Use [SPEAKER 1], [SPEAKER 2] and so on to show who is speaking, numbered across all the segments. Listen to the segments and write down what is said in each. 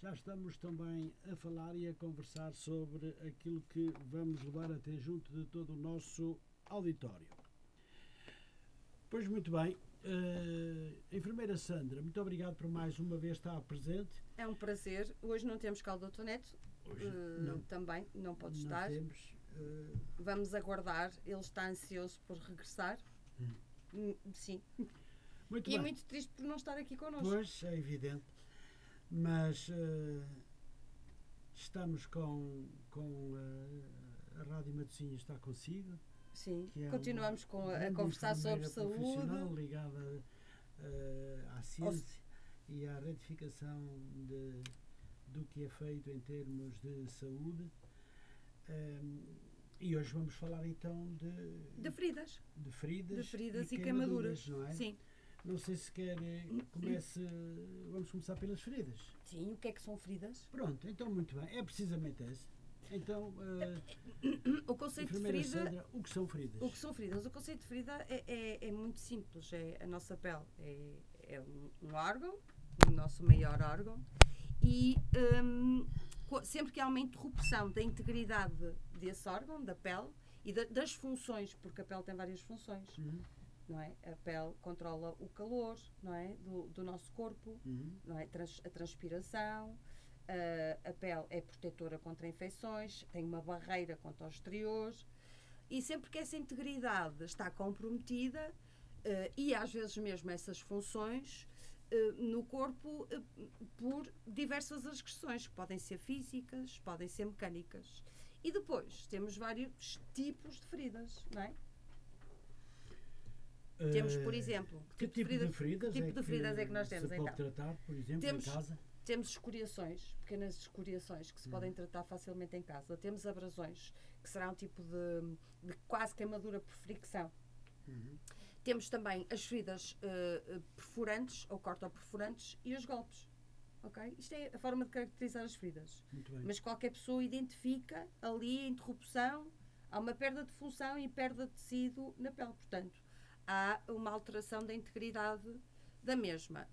[SPEAKER 1] já estamos também a falar e a conversar sobre aquilo que vamos levar até junto de todo o nosso auditório. Pois muito bem, uh, enfermeira Sandra, muito obrigado por mais uma vez estar presente.
[SPEAKER 2] É um prazer. Hoje não temos cá o Dr. Neto, Hoje, uh, não. também não pode não estar. Temos, uh... Vamos aguardar, ele está ansioso por regressar. Hum. hum sim. Muito e é bem. é muito triste por não estar aqui connosco.
[SPEAKER 1] Pois, é evidente. Mas uh, estamos com, com uh, a Rádio Matosinhos está consigo.
[SPEAKER 2] Sim, é continuamos com a, a conversar sobre saúde.
[SPEAKER 1] ligada uh, à ciência e à retificação de, do que é feito em termos de saúde. Um, e hoje vamos falar então de.
[SPEAKER 2] De feridas.
[SPEAKER 1] De feridas.
[SPEAKER 2] De feridas e, e queimaduras, queimaduras, não é?
[SPEAKER 1] Sim. Não sei se quer. Eh, comece. Vamos começar pelas feridas.
[SPEAKER 2] Sim, o que é que são feridas?
[SPEAKER 1] Pronto, então muito bem. É precisamente esse. Então,
[SPEAKER 2] uh, o conceito de ferida.
[SPEAKER 1] Sandra, o que são feridas?
[SPEAKER 2] O que são feridas? O conceito de ferida é, é, é muito simples. É a nossa pele é, é um órgão, o nosso maior órgão, e um, sempre que há uma interrupção da integridade desse órgão, da pele, e da, das funções, porque a pele tem várias funções. Uhum não é? A pele controla o calor, não é? Do, do nosso corpo, uhum. não é? Trans, a transpiração, uh, a pele é protetora contra infecções, tem uma barreira contra o exterior e sempre que essa integridade está comprometida uh, e às vezes mesmo essas funções uh, no corpo por diversas agressões que podem ser físicas, podem ser mecânicas. E depois temos vários tipos de feridas, não é? Temos, por eh, exemplo,
[SPEAKER 1] que tipo, tipo de, feridas,
[SPEAKER 2] tipo de feridas é que, nós temos?
[SPEAKER 1] Se pode então, tratar, por exemplo,
[SPEAKER 2] temos,
[SPEAKER 1] em casa?
[SPEAKER 2] Temos escoriações, pequenas escoriações que se hum. podem tratar facilmente em casa. Temos abrasões, que será um tipo de, de quase queimadura por fricção. Uhum. Temos também as feridas uh, perfurantes ou cortoperfurantes e os golpes. Okay? Isto é a forma de caracterizar as feridas. Mas qualquer pessoa identifica ali a interrupção, há uma perda de função e perda de tecido na pele. Portanto, há uma alteração da integridade da mesma.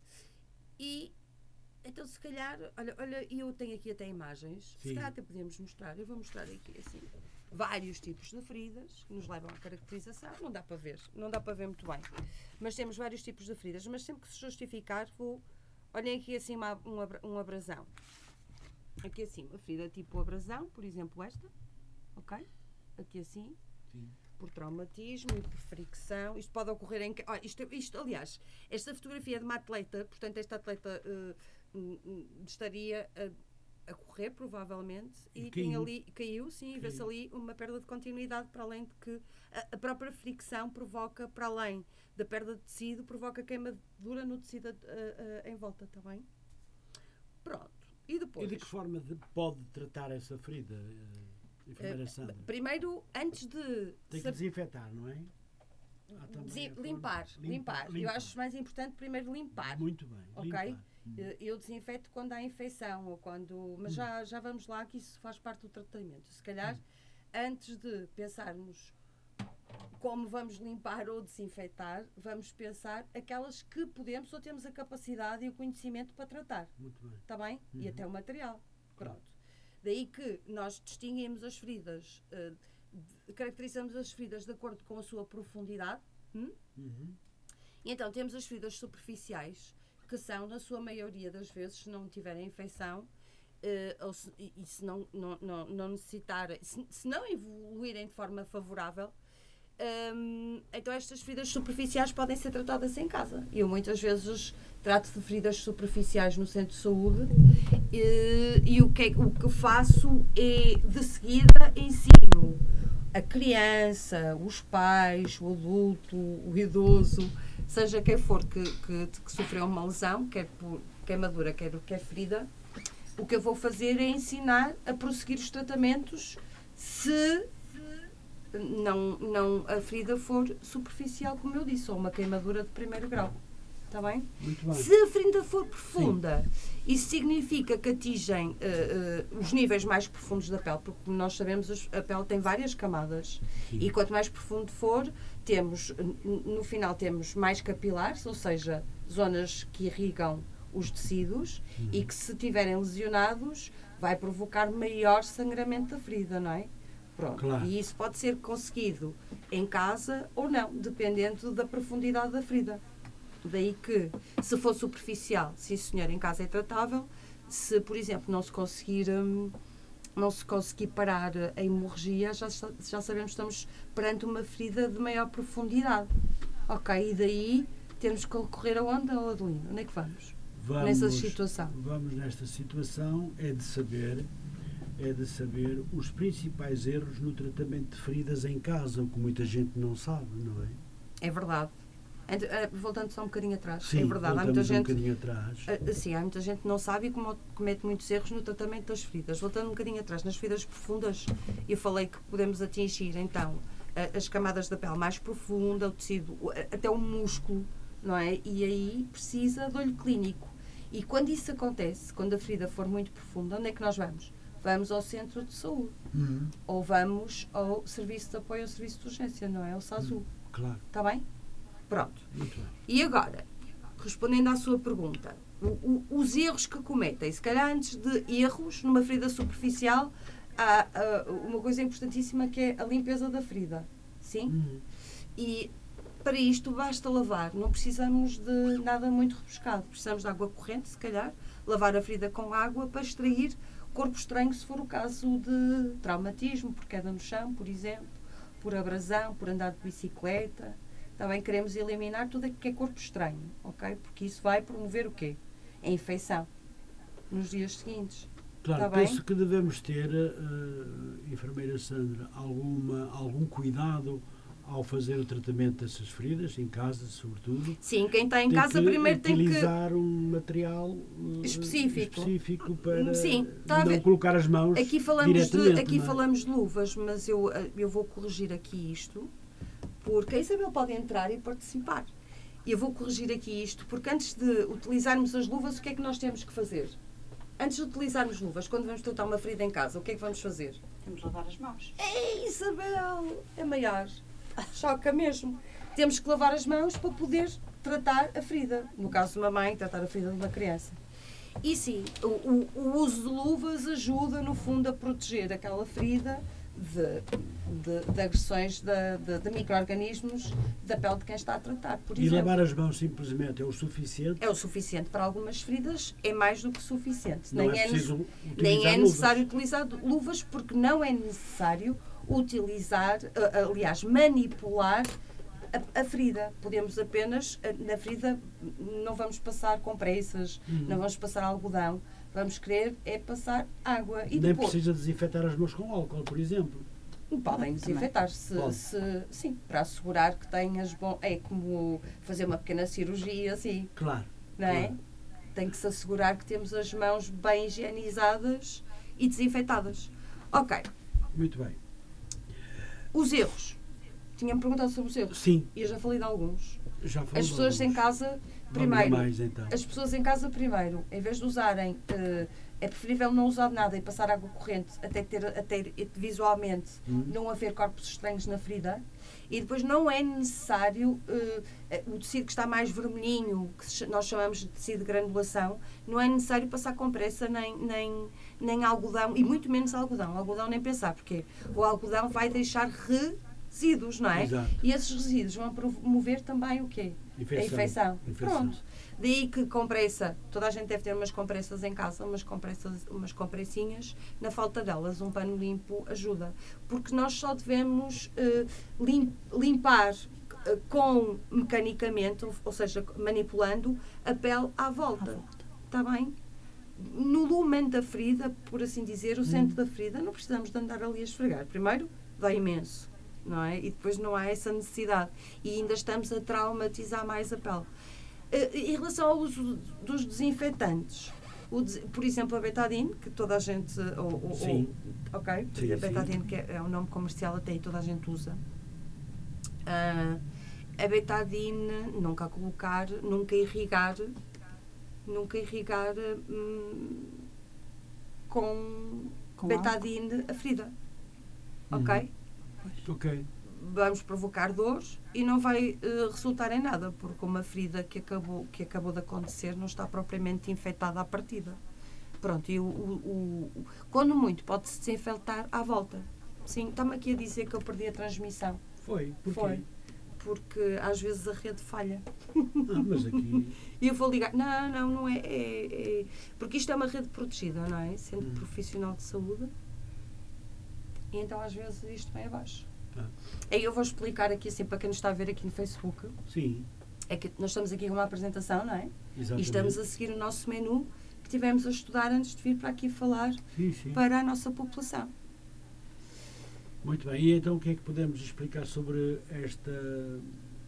[SPEAKER 2] E então, se calhar, olha, olha, eu tenho aqui até imagens, Sim. se calhar até podíamos mostrar, eu vou mostrar aqui assim, vários tipos de feridas que nos levam à caracterização. Não dá para ver, não dá para ver muito bem. Mas temos vários tipos de feridas, mas sempre que se justificar, vou. Olhem aqui assim uma, um, um abrasão. Aqui assim, uma ferida tipo abrasão, por exemplo, esta. Ok? Aqui assim. Sim por traumatismo e por fricção. Isto pode ocorrer em. Oh, isto, isto, aliás, esta fotografia é de uma atleta, portanto, esta atleta uh, estaria a, a, correr, provavelmente, e, e ali, caiu, sim, vê-se ali uma perda de continuidade, para além de que a, a, própria fricção provoca, para além da perda de tecido, provoca queimadura no tecido uh, uh, em volta também. Pronto. E depois.
[SPEAKER 1] E de que forma de, pode tratar essa ferida?
[SPEAKER 2] Uh, primeiro, antes de.
[SPEAKER 1] Tem que desinfetar, não é?
[SPEAKER 2] Limpar, limpar, limpar, Eu acho mais importante primeiro limpar.
[SPEAKER 1] Muito bem.
[SPEAKER 2] Ok? Limpar. Eh, eu desinfeto quando há infecção ou quando. Mas hum. já, já vamos lá que isso faz parte do tratamento. Se calhar, hum. antes de pensarmos como vamos limpar ou desinfetar, vamos pensar aquelas que podemos ou temos a capacidade e o conhecimento para tratar.
[SPEAKER 1] Muito bem.
[SPEAKER 2] Está bem? Uhum. E até o material. Pronto. Daí que nós distinguimos as feridas, uh, caracterizamos as feridas de acordo com a sua profundidade. Hum? Uhum. E então temos as feridas superficiais, que são, na sua maioria das vezes, se não tiverem infecção, uh, ou se, e, se não, não, não, não necessitarem, se, se não evoluírem de forma favorável, um, então estas feridas superficiais podem ser tratadas em casa. Eu muitas vezes trato de feridas superficiais no centro de saúde e, e o, que é, o que faço é de seguida ensino a criança, os pais, o adulto, o idoso, seja quem for que, que, que sofreu uma lesão, quer por queimadura, quer, quer ferida, o que eu vou fazer é ensinar a prosseguir os tratamentos se não, não a ferida for superficial, como eu disse, ou uma queimadura de primeiro grau. Está bem?
[SPEAKER 1] Muito bem.
[SPEAKER 2] Se a ferida for profunda, Sim. isso significa que atingem uh, uh, os níveis mais profundos da pele, porque como nós sabemos, a pele tem várias camadas. Sim. E quanto mais profundo for, temos, no final temos mais capilares, ou seja, zonas que irrigam os tecidos uhum. e que se tiverem lesionados vai provocar maior sangramento da ferida, não é? Pronto. Claro. E isso pode ser conseguido em casa ou não, dependendo da profundidade da ferida. Daí que, se for superficial, sim senhor, em casa é tratável. Se, por exemplo, não se conseguir, hum, não se conseguir parar a hemorragia, já, já sabemos que estamos perante uma ferida de maior profundidade. Ok, e daí temos que recorrer aonde, Adelino? Onde é que vamos?
[SPEAKER 1] vamos? Nessa situação. Vamos nesta situação é de saber é de saber os principais erros no tratamento de feridas em casa, o que muita gente não sabe, não é?
[SPEAKER 2] É verdade. Eh, voltando só um bocadinho atrás,
[SPEAKER 1] sim,
[SPEAKER 2] é verdade, há muita gente.
[SPEAKER 1] Um atrás.
[SPEAKER 2] Uh, sim, há muita gente que não sabe e comete muitos erros no tratamento das feridas. Voltando um bocadinho atrás, nas feridas profundas, eu falei que podemos atingir então as camadas da pele mais profunda, o tecido, até o músculo, não é? E aí precisa de olho clínico. E quando isso acontece, quando a ferida for muito profunda, onde é que nós vamos? Vamos ao centro de saúde. Uhum. Ou vamos ao serviço de apoio ao serviço de urgência, não é? O SASU. Uhum.
[SPEAKER 1] Claro.
[SPEAKER 2] Está bem? Pronto. E agora, respondendo à sua pergunta, o, o, os erros que cometem, se calhar antes de erros numa ferida superficial, há, há uma coisa importantíssima que é a limpeza da ferida. Sim? Uhum. E para isto basta lavar, não precisamos de nada muito rebuscado. Precisamos de água corrente, se calhar, lavar a ferida com água para extrair corpo estranho, se for o caso de traumatismo, por queda no chão, por exemplo, por abrasão, por andar de bicicleta também queremos eliminar tudo aquilo que é corpo estranho, ok? Porque isso vai promover o quê? A infecção nos dias seguintes.
[SPEAKER 1] Claro, tá penso bem? que devemos ter, uh, enfermeira Sandra, alguma, algum cuidado ao fazer o tratamento dessas feridas, em casa, sobretudo.
[SPEAKER 2] Sim, quem está em casa primeiro tem que
[SPEAKER 1] utilizar um material uh,
[SPEAKER 2] específico.
[SPEAKER 1] específico para Sim, tá não colocar as mãos aqui falamos
[SPEAKER 2] de Aqui é? falamos de luvas, mas eu, eh, eu vou corrigir aqui isto porque a Isabel pode entrar e participar. E eu vou corrigir aqui isto, porque antes de utilizarmos as luvas, o que é que nós temos que fazer? Antes de utilizarmos luvas, quando vamos tratar uma ferida em casa, o que é que vamos fazer?
[SPEAKER 3] Temos de lavar as mãos.
[SPEAKER 2] Ei, Isabel! É maior. Choca mesmo. Temos que lavar as mãos para poder tratar a ferida. No caso de uma mãe, tratar a ferida de uma criança. E sim, o, o, o uso de luvas ajuda, no fundo, a proteger aquela ferida de, de, de agressões de, de, de micro-organismos da pele de quem está a tratar. Por
[SPEAKER 1] e exemplo. lavar as mãos simplesmente é o suficiente?
[SPEAKER 2] É o suficiente. Para algumas feridas é mais do que suficiente.
[SPEAKER 1] Não nem é, preciso
[SPEAKER 2] nem é necessário utilizar luvas porque não é necessário utilizar, aliás, manipular a, a, ferida. Podemos apenas, na ferida, não vamos passar compressas, uhum. não vamos passar algodão vamos querer é passar água.
[SPEAKER 1] E Nem depois, precisa desinfetar as mãos com álcool, por exemplo.
[SPEAKER 2] Podem desinfetar, se, se, sim, para assegurar que tenhas bom. É como fazer uma pequena cirurgia, assim.
[SPEAKER 1] Claro.
[SPEAKER 2] Não é? Claro. Tem que se assegurar que temos as mãos bem higienizadas e desinfetadas. Ok.
[SPEAKER 1] Muito bem.
[SPEAKER 2] Os erros. Tinha-me perguntado sobre os erros.
[SPEAKER 1] Sim.
[SPEAKER 2] E eu já falei de alguns.
[SPEAKER 1] Já falei
[SPEAKER 2] As pessoas
[SPEAKER 1] em
[SPEAKER 2] casa Primeiro, mais, então. as pessoas em casa, primeiro, em vez de usarem, uh, é preferível não usar nada e passar água corrente até ter, até visualmente uhum. não haver corpos estranhos na ferida. E depois não é necessário uh, o tecido que está mais vermelhinho, que nós chamamos de tecido de granulação, não é necessário passar compressa nem, nem, nem algodão, e muito menos algodão. Algodão nem pensar, porque o algodão vai deixar resíduos, não é?
[SPEAKER 1] Exato.
[SPEAKER 2] E esses resíduos vão promover também o quê? A infecção. infecção. Pronto. Daí que compressa, toda a gente deve ter umas compressas em casa, umas compressas, umas compressinhas, na falta delas, um pano limpo ajuda. Porque nós só devemos uh, lim, limpar uh, com mecanicamente, ou, ou, seja, manipulando a pele à volta. Está bem? No lumen da ferida, por assim dizer, o centro hum. da ferida, não precisamos de andar ali a esfregar. Primeiro, dói imenso não é? E depois não há essa necessidade. E ainda estamos a traumatizar mais a pele. Eh, em relação ao uso dos desinfetantes, o, por exemplo, a betadine, que toda a gente. Ou, ou,
[SPEAKER 1] sim.
[SPEAKER 2] Ou, ok? Sim, a betadine, sim. que é, um nome comercial até e toda a gente usa. Uh, a betadine, nunca colocar, nunca irrigar, nunca irrigar hum, com, com betadine a ferida. Ok?
[SPEAKER 1] Ok.
[SPEAKER 2] vamos provocar dores e não vai uh, resultar em nada, porque uma ferida que acabou, que acabou de acontecer não está propriamente infectada à partida. Pronto, e o, o, o quando muito pode-se desinfectar à volta. Sim, está-me aqui a dizer que eu perdi a transmissão.
[SPEAKER 1] Foi, porquê?
[SPEAKER 2] Foi. Porque às vezes a rede falha.
[SPEAKER 1] Ah, mas aqui.
[SPEAKER 2] E eu vou ligar. Não, não, não é, é, é, Porque isto é uma rede protegida, não é? Sendo hum. profissional de saúde. E então às vezes isto vem abaixo. Ah. Aí eu vou explicar aqui assim para quem nos está a ver aqui no Facebook.
[SPEAKER 1] Sim.
[SPEAKER 2] É que nós estamos aqui com uma apresentação, não é?
[SPEAKER 1] Exatamente.
[SPEAKER 2] E estamos a seguir o nosso menu que tivemos a estudar antes de vir para aqui falar
[SPEAKER 1] sim, sim.
[SPEAKER 2] para a nossa população.
[SPEAKER 1] Muito bem, e então o que é que podemos explicar sobre esta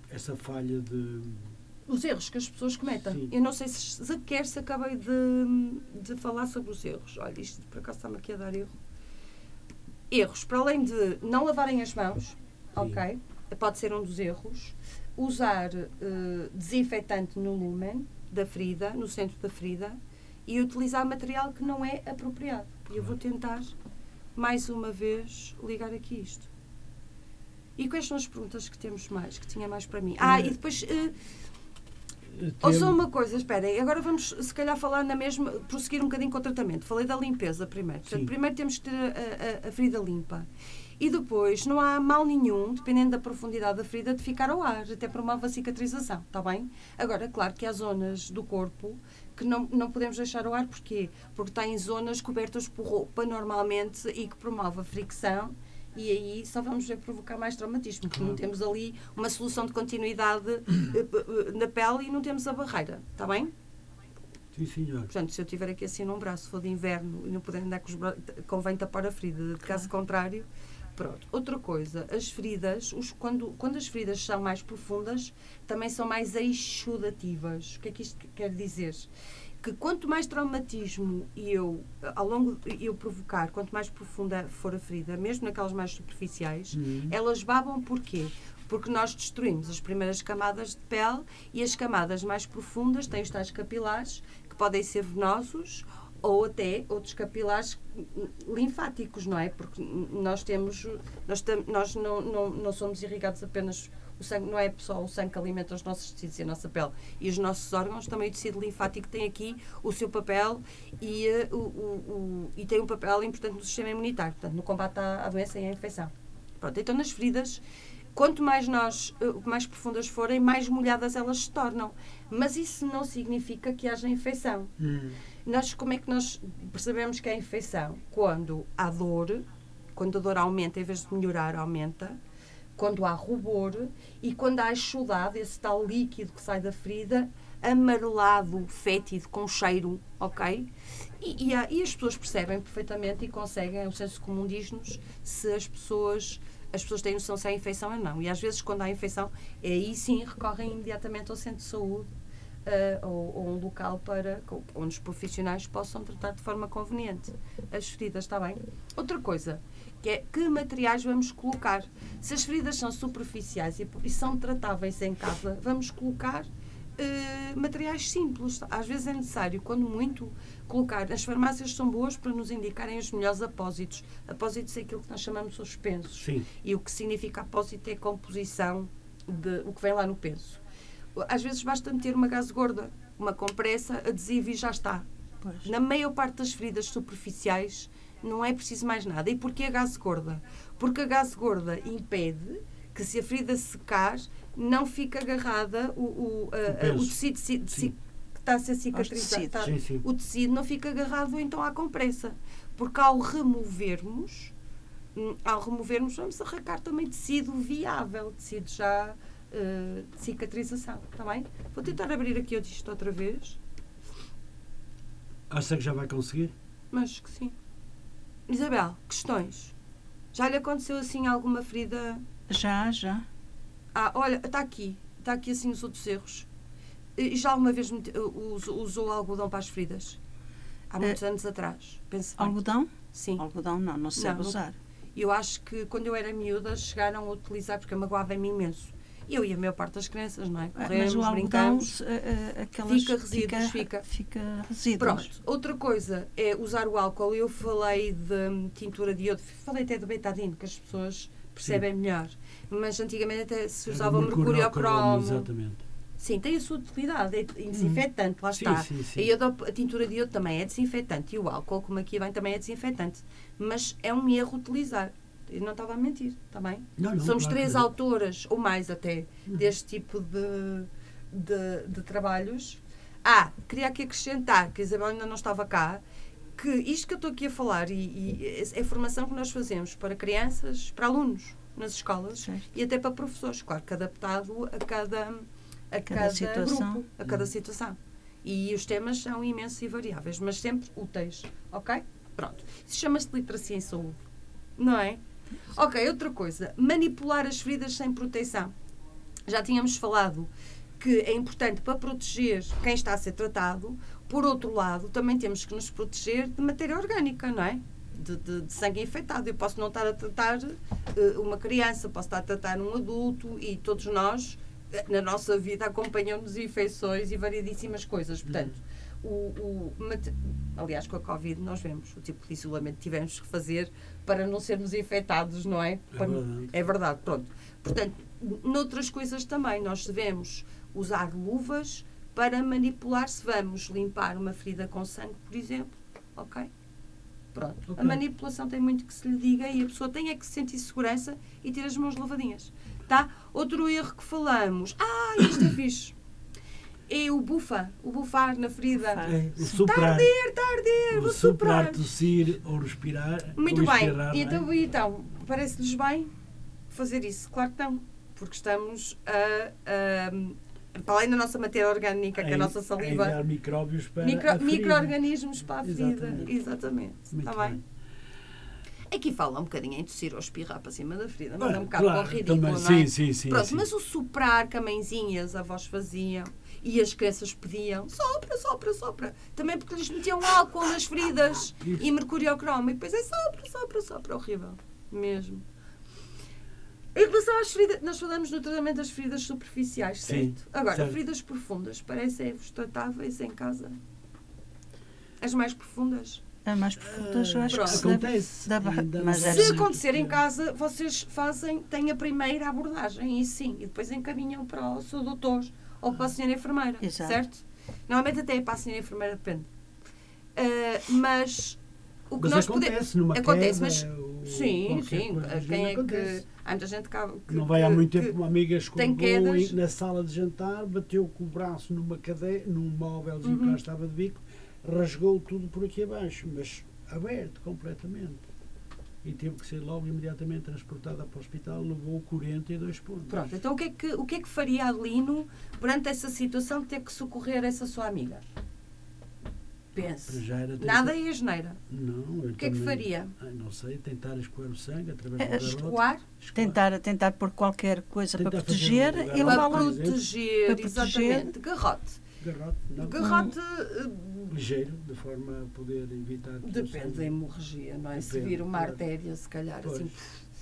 [SPEAKER 1] essa falha de.
[SPEAKER 2] Os erros que as pessoas cometem.
[SPEAKER 1] Sim.
[SPEAKER 2] Eu não sei se sequer se acabei de, de falar sobre os erros. Olha, isto por acaso está-me aqui a dar erro erros, para além de não lavarem as mãos, ok? Pode ser um dos erros. Usar uh, desinfetante no lumen da ferida, no centro da ferida, e utilizar material que não é apropriado. E eu vou tentar, mais uma vez, ligar aqui isto. E quais são as perguntas que temos mais, que tinha mais para mim? Ah, e depois. Uh, ou só uma coisa, esperem, agora vamos se calhar falar na mesma, prosseguir um bocadinho com o tratamento. Falei da limpeza primeiro. Portanto, primeiro temos que ter a, a, a, ferida limpa. E depois, não há mal nenhum, dependendo da profundidade da ferida, de ficar ao ar, até promove a cicatrização, está bem? Agora, claro que há zonas do corpo que não, não podemos deixar ao ar, porquê? Porque está em zonas cobertas por roupa normalmente e que promove a fricção e aí só vamos ver provocar mais traumatismo, porque não temos ali uma solução de continuidade eh, eh, na pele e não temos a barreira, está bem?
[SPEAKER 1] Sim, senhor.
[SPEAKER 2] Portanto, se eu tiver aqui assim num braço, se for de inverno e não puder andar com os braços, convém tapar a ferida, de caso contrário. Pronto. Outra coisa, as feridas, os, quando, quando as feridas são mais profundas, também são mais exudativas. O que é que isto quer dizer? Que quanto mais traumatismo eu ao longo eu provocar, quanto mais profunda for a ferida, mesmo naquelas mais superficiais,
[SPEAKER 1] uhum.
[SPEAKER 2] elas babam porquê? Porque nós destruímos as primeiras camadas de pele e as camadas mais profundas têm os tais capilares que podem ser venosos ou até outros capilares linfáticos, não é? Porque nós temos, nós, nós não, não, não somos irrigados apenas o sangue não é só o sangue que alimenta os nossos tecidos e a nossa pele e os nossos órgãos, também o tecido linfático tem aqui o seu papel e, uh, o, o, o, e tem um papel importante no sistema imunitário, portanto, no combate à, à doença e à infecção. Pronto, então nas feridas, quanto mais nós, uh, mais profundas forem, mais molhadas elas se tornam. Mas isso não significa que haja infecção.
[SPEAKER 1] Hum.
[SPEAKER 2] Nós, como é que nós percebemos que é infecção? Quando há dor, quando a dor aumenta, em vez de melhorar, aumenta quando há rubor e quando há exudado, esse tal líquido que sai da ferida, amarelado, fétido, com cheiro, ok? E, e, e, as pessoas percebem perfeitamente e conseguem, o senso comum diz-nos se as pessoas as pessoas têm noção se há infecção ou não. E às vezes, quando há infecção, aí sim recorrem imediatamente ao centro de saúde uh, ou, ou, um local para onde os profissionais possam tratar de forma conveniente as feridas, está bem? Outra coisa, que é que materiais vamos colocar. Se as feridas são superficiais e, e são tratáveis em casa, vamos colocar uh, materiais simples. Às vezes é necessário, quando muito, colocar. As farmácias são boas para nos indicarem os melhores apósitos. Apósitos é aquilo que nós chamamos de suspensos.
[SPEAKER 1] Sim.
[SPEAKER 2] E o que significa apósito é a composição de o que vem lá no penso. Às vezes basta meter uma gase gorda, uma compressa, adesivo e já está.
[SPEAKER 3] Pois.
[SPEAKER 2] Na maior parte das feridas superficiais, não é preciso mais nada. E porquê a gase gorda? Porque a gase gorda impede que se a ferida secar, não fique agarrada o, o, a, o tecido que está a ser cicatrizado.
[SPEAKER 1] Sim, sim.
[SPEAKER 2] O tecido não fica agarrado então à compressa. Porque ao removermos, hum, ao removermos, vamos arrancar também tecido viável, tecido já uh, de cicatrização. Está bem? Vou tentar abrir aqui o disto outra vez.
[SPEAKER 1] Acha que já vai conseguir?
[SPEAKER 2] Mas que sim. Isabel, questões. Já lhe aconteceu assim alguma ferida?
[SPEAKER 3] Já, já.
[SPEAKER 2] Ah, olha, está aqui. Está aqui assim nos outros erros. E já alguma vez usou, algodão para as feridas? Há eh, muitos uh, anos atrás.
[SPEAKER 3] Algodão?
[SPEAKER 2] Sim.
[SPEAKER 3] Algodão não, não sei usar.
[SPEAKER 2] Eu acho que quando eu era miúda chegaram a utilizar porque magoava-me imenso. Eu e a maior parte das crianças, não é?
[SPEAKER 3] Corremos, Mas o brincamos. Uh, aquelas
[SPEAKER 2] fica resíduos, fica.
[SPEAKER 3] Fica resíduos.
[SPEAKER 2] Pronto. Outra coisa é usar o álcool. Eu falei de tintura de iodo, falei até de betadine, que as pessoas percebem melhor. Mas antigamente até se usava mercúrio ao cromo.
[SPEAKER 1] Exatamente.
[SPEAKER 2] Sim, tem a sua utilidade, é desinfetante, lá
[SPEAKER 1] Sim,
[SPEAKER 2] está.
[SPEAKER 1] sim, sim.
[SPEAKER 2] A, iodo- a tintura de iodo também é desinfetante e o álcool, como aqui vem, também é desinfetante. Mas é um erro utilizar. Eu não estava a mentir, está bem?
[SPEAKER 1] Não, não,
[SPEAKER 2] Somos
[SPEAKER 1] claro
[SPEAKER 2] três
[SPEAKER 1] não.
[SPEAKER 2] autoras, ou mais até, deste tipo de, de, de trabalhos. Ah, queria aqui acrescentar, que a Isabel ainda não estava cá, que isto que eu estou aqui a falar e, e é formação que nós fazemos para crianças, para alunos nas escolas
[SPEAKER 3] Certo.
[SPEAKER 2] e até para professores, claro que adaptado a cada, a
[SPEAKER 3] Cada
[SPEAKER 2] cada,
[SPEAKER 3] situação.
[SPEAKER 2] grupo, a cada situação. E os temas são imensos e variáveis, mas sempre úteis, ok? Pronto. Isso chama-se literacia em saúde, não é? Ok, outra coisa. Manipular as feridas sem proteção. Já tínhamos falado que é importante para proteger quem está a ser tratado. Por outro lado, também temos que nos proteger de matéria orgânica, não é? De, de- de sangue infectado. Eu posso não estar a tratar eh, uma criança, posso estar a tratar um adulto e todos nós, eh, na nossa vida, acompanhamos infecções e variedíssimas coisas. Portanto, o, o aliás, com a Covid, nós vemos o tipo de isolamento que tivemos que fazer para não sermos infectados, não é?
[SPEAKER 1] É verdade.
[SPEAKER 2] é verdade, pronto. Portanto, noutras coisas também, nós devemos usar luvas para manipular se vamos limpar uma ferida com sangue, por exemplo. Ok? Pronto. A
[SPEAKER 1] Ok.
[SPEAKER 2] manipulação tem muito que se lhe diga e a pessoa tem é que sentir segurança e ter as mãos lavadinhas. Tá? Outro erro que falamos. Ah, isto é fixe. É o bufa, o bufar na ferida.
[SPEAKER 1] É, o
[SPEAKER 2] Está a
[SPEAKER 1] soprar,
[SPEAKER 2] arder, está a arder,
[SPEAKER 1] o
[SPEAKER 2] vou
[SPEAKER 1] soprar. tossir ou respirar.
[SPEAKER 2] Muito
[SPEAKER 1] ou
[SPEAKER 2] bem.
[SPEAKER 1] é?
[SPEAKER 2] Então, então parece-lhes bem fazer isso? Claro que não. Porque estamos a. a para além da nossa matéria orgânica, que é a nossa saliva,
[SPEAKER 1] dar micróbios para
[SPEAKER 2] micro-
[SPEAKER 1] a ferida.
[SPEAKER 2] micro-organismos para a ferida.
[SPEAKER 1] Exatamente.
[SPEAKER 2] Exatamente.
[SPEAKER 1] Muito
[SPEAKER 2] Está bem?
[SPEAKER 1] bem.
[SPEAKER 2] Aqui fala um bocadinho em tossir ou espirrar para cima da ferida, mas é um bocado
[SPEAKER 1] claro,
[SPEAKER 2] ridículo,
[SPEAKER 1] também,
[SPEAKER 2] não é?
[SPEAKER 1] sim, sim, sim,
[SPEAKER 2] Pronto,
[SPEAKER 1] sim.
[SPEAKER 2] mas o soprar que a mãezinhas, avós faziam e as crianças pediam, sopra, sopra, sopra. Também porque lhes metiam álcool nas feridas e mercúrio cromo e depois é sopra, sopra, sopra. Horrível. Mesmo. Em relação às feridas, nós falamos no tratamento das feridas superficiais,
[SPEAKER 1] Sim,
[SPEAKER 2] certo? Agora,
[SPEAKER 1] certo.
[SPEAKER 2] feridas profundas, parecem-vos tratáveis em casa? As mais profundas?
[SPEAKER 3] As mais profundas, eu acho que
[SPEAKER 2] Pronto.
[SPEAKER 3] se deve,
[SPEAKER 1] Acontece.
[SPEAKER 3] mas é
[SPEAKER 2] Se acontecer em casa, vocês fazem, têm a primeira abordagem, e sim, e depois encaminham para o seu doutor ou para a senhora enfermeira,
[SPEAKER 3] Exato.
[SPEAKER 2] certo? Normalmente até é para a senhora enfermeira, depende. Ah, mas o que
[SPEAKER 1] Mas
[SPEAKER 2] nós podemos.
[SPEAKER 1] acontece numa
[SPEAKER 2] acontece,
[SPEAKER 1] queda,
[SPEAKER 2] mas-
[SPEAKER 1] ou
[SPEAKER 2] Sim, sim. Quem é
[SPEAKER 1] género
[SPEAKER 2] que.
[SPEAKER 1] acontece.
[SPEAKER 2] Há muita gente que. que-
[SPEAKER 1] Não vai há
[SPEAKER 2] que-
[SPEAKER 1] muito
[SPEAKER 2] que-
[SPEAKER 1] tempo uma amiga
[SPEAKER 2] tem
[SPEAKER 1] escorregou em- na sala de jantar, bateu com o braço numa cadeira, num móvelzinho que
[SPEAKER 2] Uhum.
[SPEAKER 1] lá estava de bico, rasgou tudo por aqui abaixo, mas aberto completamente. E teve que ser logo imediatamente transportada para o hospital, levou 42 pontos.
[SPEAKER 2] Pronto, então o que, é que, o que é que faria a Adelino perante essa situação de ter que socorrer essa sua amiga? Pense.
[SPEAKER 1] já era tentar-
[SPEAKER 2] Nada é asneira.
[SPEAKER 1] Não, eu
[SPEAKER 2] O que é que faria?
[SPEAKER 1] Ai, não sei, tentar escoar o sangue através
[SPEAKER 3] É,
[SPEAKER 1] do.
[SPEAKER 2] Escoar?
[SPEAKER 1] Escoar.
[SPEAKER 3] tentar, tentar pôr qualquer coisa
[SPEAKER 1] Tentar
[SPEAKER 3] para proteger
[SPEAKER 1] um
[SPEAKER 3] e levá-la. Para proteger.
[SPEAKER 2] exatamente. Garrote.
[SPEAKER 1] Garrote, não,
[SPEAKER 2] Garrote eh,
[SPEAKER 1] ligeiro, de forma a poder evitar
[SPEAKER 2] depende da hemorragia, não é? se
[SPEAKER 1] Depende,
[SPEAKER 2] vir uma
[SPEAKER 1] claro.
[SPEAKER 2] artéria, se calhar
[SPEAKER 1] Pois.
[SPEAKER 2] assim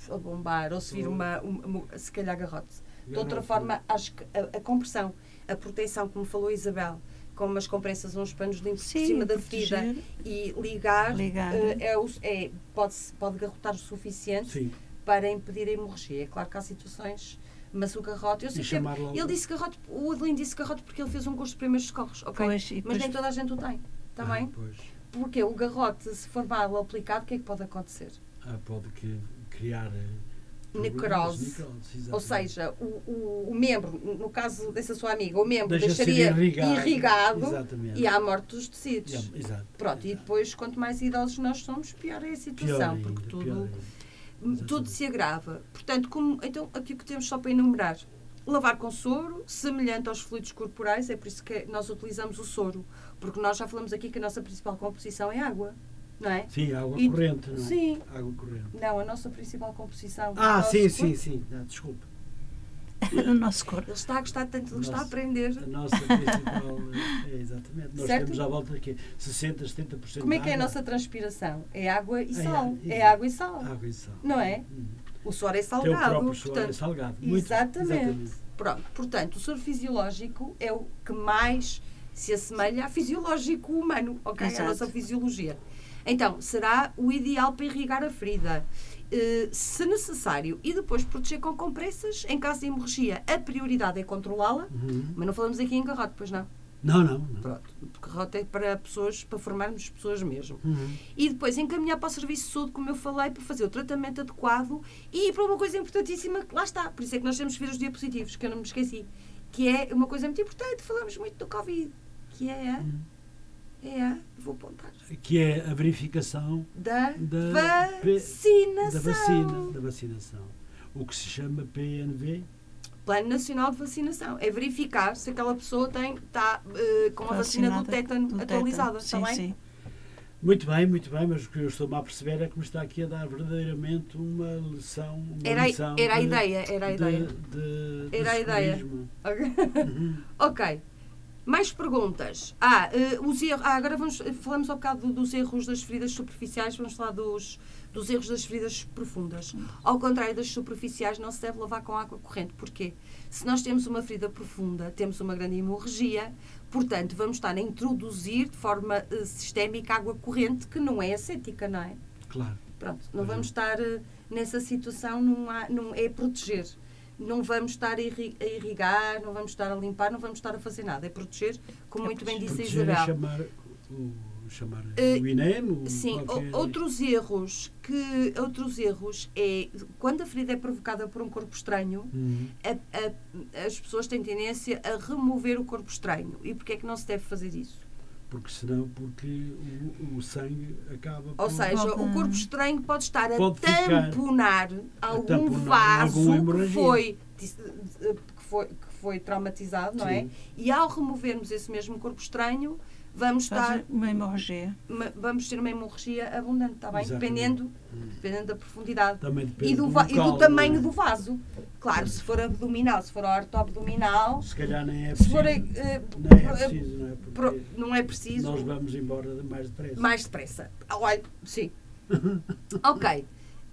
[SPEAKER 2] a bombar, ou se vir uma, uma- se calhar garrote. De outra
[SPEAKER 1] Garrote,
[SPEAKER 2] forma, acho que a, a compressão, a proteção, como falou a Isabel, com umas compressas, uns panos limpos por
[SPEAKER 3] Sim,
[SPEAKER 2] cima da ferida e ligar,
[SPEAKER 3] ligar.
[SPEAKER 2] eh, é, é, pode, pode garrotar o suficiente
[SPEAKER 1] Sim,
[SPEAKER 2] para impedir a hemorragia. É claro que há situações, mas o garrote, eu sei que é- ele disse garrote, o Adelino disse garrote porque ele fez um curso de primeiros socorros, ok?
[SPEAKER 3] Pois,
[SPEAKER 2] Mas
[SPEAKER 3] depois-
[SPEAKER 2] nem toda a gente o tem, está
[SPEAKER 1] Ah,
[SPEAKER 2] bem?
[SPEAKER 1] Pois.
[SPEAKER 2] Porque o garrote, se for mal aplicado, o que é que pode acontecer?
[SPEAKER 1] Ah, pode que criar eh,
[SPEAKER 2] Necrose.
[SPEAKER 1] necrose,
[SPEAKER 2] Ou seja, o, o, o membro, no caso dessa sua amiga, o membro
[SPEAKER 1] Deixa
[SPEAKER 2] deixaria
[SPEAKER 1] irrigado.
[SPEAKER 2] irrigado, e há morte dos tecidos.
[SPEAKER 1] Yeah, exato.
[SPEAKER 2] Pronto, e depois, quanto mais idosos nós somos, pior é a
[SPEAKER 1] Pior
[SPEAKER 2] situação,
[SPEAKER 1] ainda,
[SPEAKER 2] porque
[SPEAKER 1] pior
[SPEAKER 2] tudo,
[SPEAKER 1] ainda.
[SPEAKER 2] Tudo se agrava. Portanto, como, então, aqui o que temos só para enumerar: lavar com soro, semelhante aos fluidos corporais, é por isso que nós utilizamos o soro, porque nós já falamos aqui que a nossa principal composição é água, não é?
[SPEAKER 1] Sim, água
[SPEAKER 2] E-
[SPEAKER 1] corrente, não é?
[SPEAKER 2] Sim.
[SPEAKER 1] Água corrente.
[SPEAKER 2] Não, a nossa principal composição. o
[SPEAKER 1] Ah, sim,
[SPEAKER 2] corpo-
[SPEAKER 1] sim, sim. Ah, desculpa.
[SPEAKER 3] no nosso corpo.
[SPEAKER 2] Ele está a gostar tanto, ele está a aprender.
[SPEAKER 1] A nossa principal. é, exatamente. Nós
[SPEAKER 2] Certo?
[SPEAKER 1] temos à volta aqui 60, 70%
[SPEAKER 2] Como é que é a nossa transpiração? É água e
[SPEAKER 1] É,
[SPEAKER 2] sal.
[SPEAKER 1] é,
[SPEAKER 2] É água e sal.
[SPEAKER 1] Água e sal.
[SPEAKER 2] Não é?
[SPEAKER 1] Hum.
[SPEAKER 2] O suor é
[SPEAKER 1] Até o
[SPEAKER 2] salgado.
[SPEAKER 1] próprio suor é
[SPEAKER 2] portanto,
[SPEAKER 1] salgado. Muito,
[SPEAKER 2] exatamente. Pronto, portanto, o soro fisiológico é o que mais se assemelha a fisiológico humano, ok? A
[SPEAKER 3] Exato.
[SPEAKER 2] nossa fisiologia. Então, será o ideal para irrigar a ferida. Uh, se necessário, e depois proteger com compressas. Em caso de hemorragia, a prioridade é controlá-la,
[SPEAKER 1] Uhum.
[SPEAKER 2] mas não falamos aqui em garrote, pois não.
[SPEAKER 1] Não, não. não.
[SPEAKER 2] Pronto, garrote é para pessoas, para formarmos pessoas mesmo.
[SPEAKER 1] Uhum.
[SPEAKER 2] E depois encaminhar para o serviço de saúde, como eu falei, para fazer o tratamento adequado e para uma coisa importantíssima, que lá está. Por isso é que nós temos que ver os diapositivos, que eu não me esqueci. Que é uma coisa muito importante, falamos muito do Covid, que é a.
[SPEAKER 1] Uhum.
[SPEAKER 2] É a. Vou apontar.
[SPEAKER 1] Que é a verificação
[SPEAKER 2] Da,
[SPEAKER 1] Da
[SPEAKER 2] vacinação.
[SPEAKER 1] da vacina, da vacinação. O que se chama PNV.
[SPEAKER 2] Plano Nacional de Vacinação. É verificar se aquela pessoa tem, está eh, com a vacina do tétano
[SPEAKER 3] do
[SPEAKER 2] atualizada.
[SPEAKER 3] tétano.
[SPEAKER 2] Está
[SPEAKER 3] Sim, sim.
[SPEAKER 1] Muito bem, muito bem, mas o que eu estou-me a perceber é que me está aqui a dar verdadeiramente uma lição. Uma
[SPEAKER 2] Era, a-
[SPEAKER 1] lição
[SPEAKER 2] era a
[SPEAKER 1] de-
[SPEAKER 2] ideia, era a
[SPEAKER 1] de-
[SPEAKER 2] ideia.
[SPEAKER 1] de- de
[SPEAKER 2] Era a ideia.
[SPEAKER 1] segurismo.
[SPEAKER 2] Ok.
[SPEAKER 1] Uhum.
[SPEAKER 2] Ok. Mais perguntas. Ah, eh, os erros. Ah, agora vamos, falamos um bocado dos erros das feridas superficiais, vamos falar dos, dos erros das feridas profundas. Ao contrário das superficiais, não se deve lavar com água corrente. Porquê? Se nós temos uma ferida profunda, temos uma grande hemorragia, portanto, vamos estar a introduzir de forma eh, sistémica água corrente que não é acética, não é?
[SPEAKER 1] Claro.
[SPEAKER 2] Pronto, não vamos estar eh, nessa situação, não, há, não é proteger. Não vamos estar a irri- a irrigar, não vamos estar a limpar, não vamos estar a fazer nada. É proteger, como muito bem disse a
[SPEAKER 1] é
[SPEAKER 2] Isabel.
[SPEAKER 1] chamar o, chamar
[SPEAKER 2] Eh,
[SPEAKER 1] o INEM.
[SPEAKER 2] Sim,
[SPEAKER 1] qualquer-
[SPEAKER 2] outros erros que outros erros é quando a ferida é provocada por um corpo estranho,
[SPEAKER 1] Uhum.
[SPEAKER 2] a- a- as pessoas têm tendência a remover o corpo estranho. E porquê é que não se deve fazer isso?
[SPEAKER 1] Porque senão, porque o, o sangue acaba
[SPEAKER 2] Ou
[SPEAKER 1] por-
[SPEAKER 2] seja, o corpo estranho pode estar a
[SPEAKER 1] Pode ficar-
[SPEAKER 2] tamponar algum
[SPEAKER 1] tamponar
[SPEAKER 2] vaso
[SPEAKER 1] alguma
[SPEAKER 2] que foi, que, foi, que foi traumatizado, não é?
[SPEAKER 1] Sim.
[SPEAKER 2] E ao removermos esse mesmo corpo estranho, vamos, estar,
[SPEAKER 3] uma hemorragia.
[SPEAKER 2] vamos ter uma hemorragia abundante, está bem?
[SPEAKER 1] Exatamente.
[SPEAKER 2] Dependendo,
[SPEAKER 1] Hum.
[SPEAKER 2] dependendo da profundidade. E do,
[SPEAKER 1] do,
[SPEAKER 2] va- e do
[SPEAKER 1] local,
[SPEAKER 2] tamanho
[SPEAKER 1] é?
[SPEAKER 2] do vaso. Claro, se for abdominal, se for orto-abdominal,
[SPEAKER 1] Se calhar nem é
[SPEAKER 2] se
[SPEAKER 1] preciso.
[SPEAKER 2] for. eh,
[SPEAKER 1] nem é
[SPEAKER 2] eh,
[SPEAKER 1] preciso, não é?
[SPEAKER 2] Pro- não é preciso.
[SPEAKER 1] nós vamos embora mais depressa.
[SPEAKER 2] Mais depressa. Ah, Olha, sim. ok.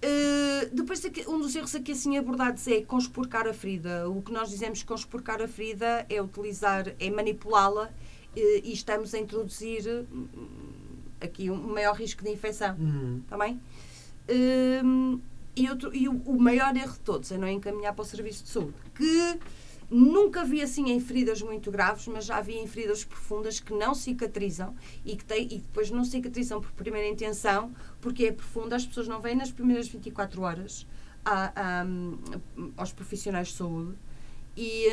[SPEAKER 2] Uh, depois, um dos erros aqui assim abordados é conspurcar a ferida. O que nós dizemos conspurcar a ferida é utilizar, é manipulá-la eh, e estamos a introduzir hum, aqui um maior risco de infecção.
[SPEAKER 1] Uhum.
[SPEAKER 2] Está bem? Hum, e outro, e o, o maior erro de todos é não encaminhar para o serviço de saúde. Que nunca vi assim em feridas muito graves, mas já vi em feridas profundas que não cicatrizam e que têm, e depois não cicatrizam por primeira intenção, porque é profunda, as pessoas não vêm nas primeiras 24 horas a- a, hum, aos profissionais de saúde. E,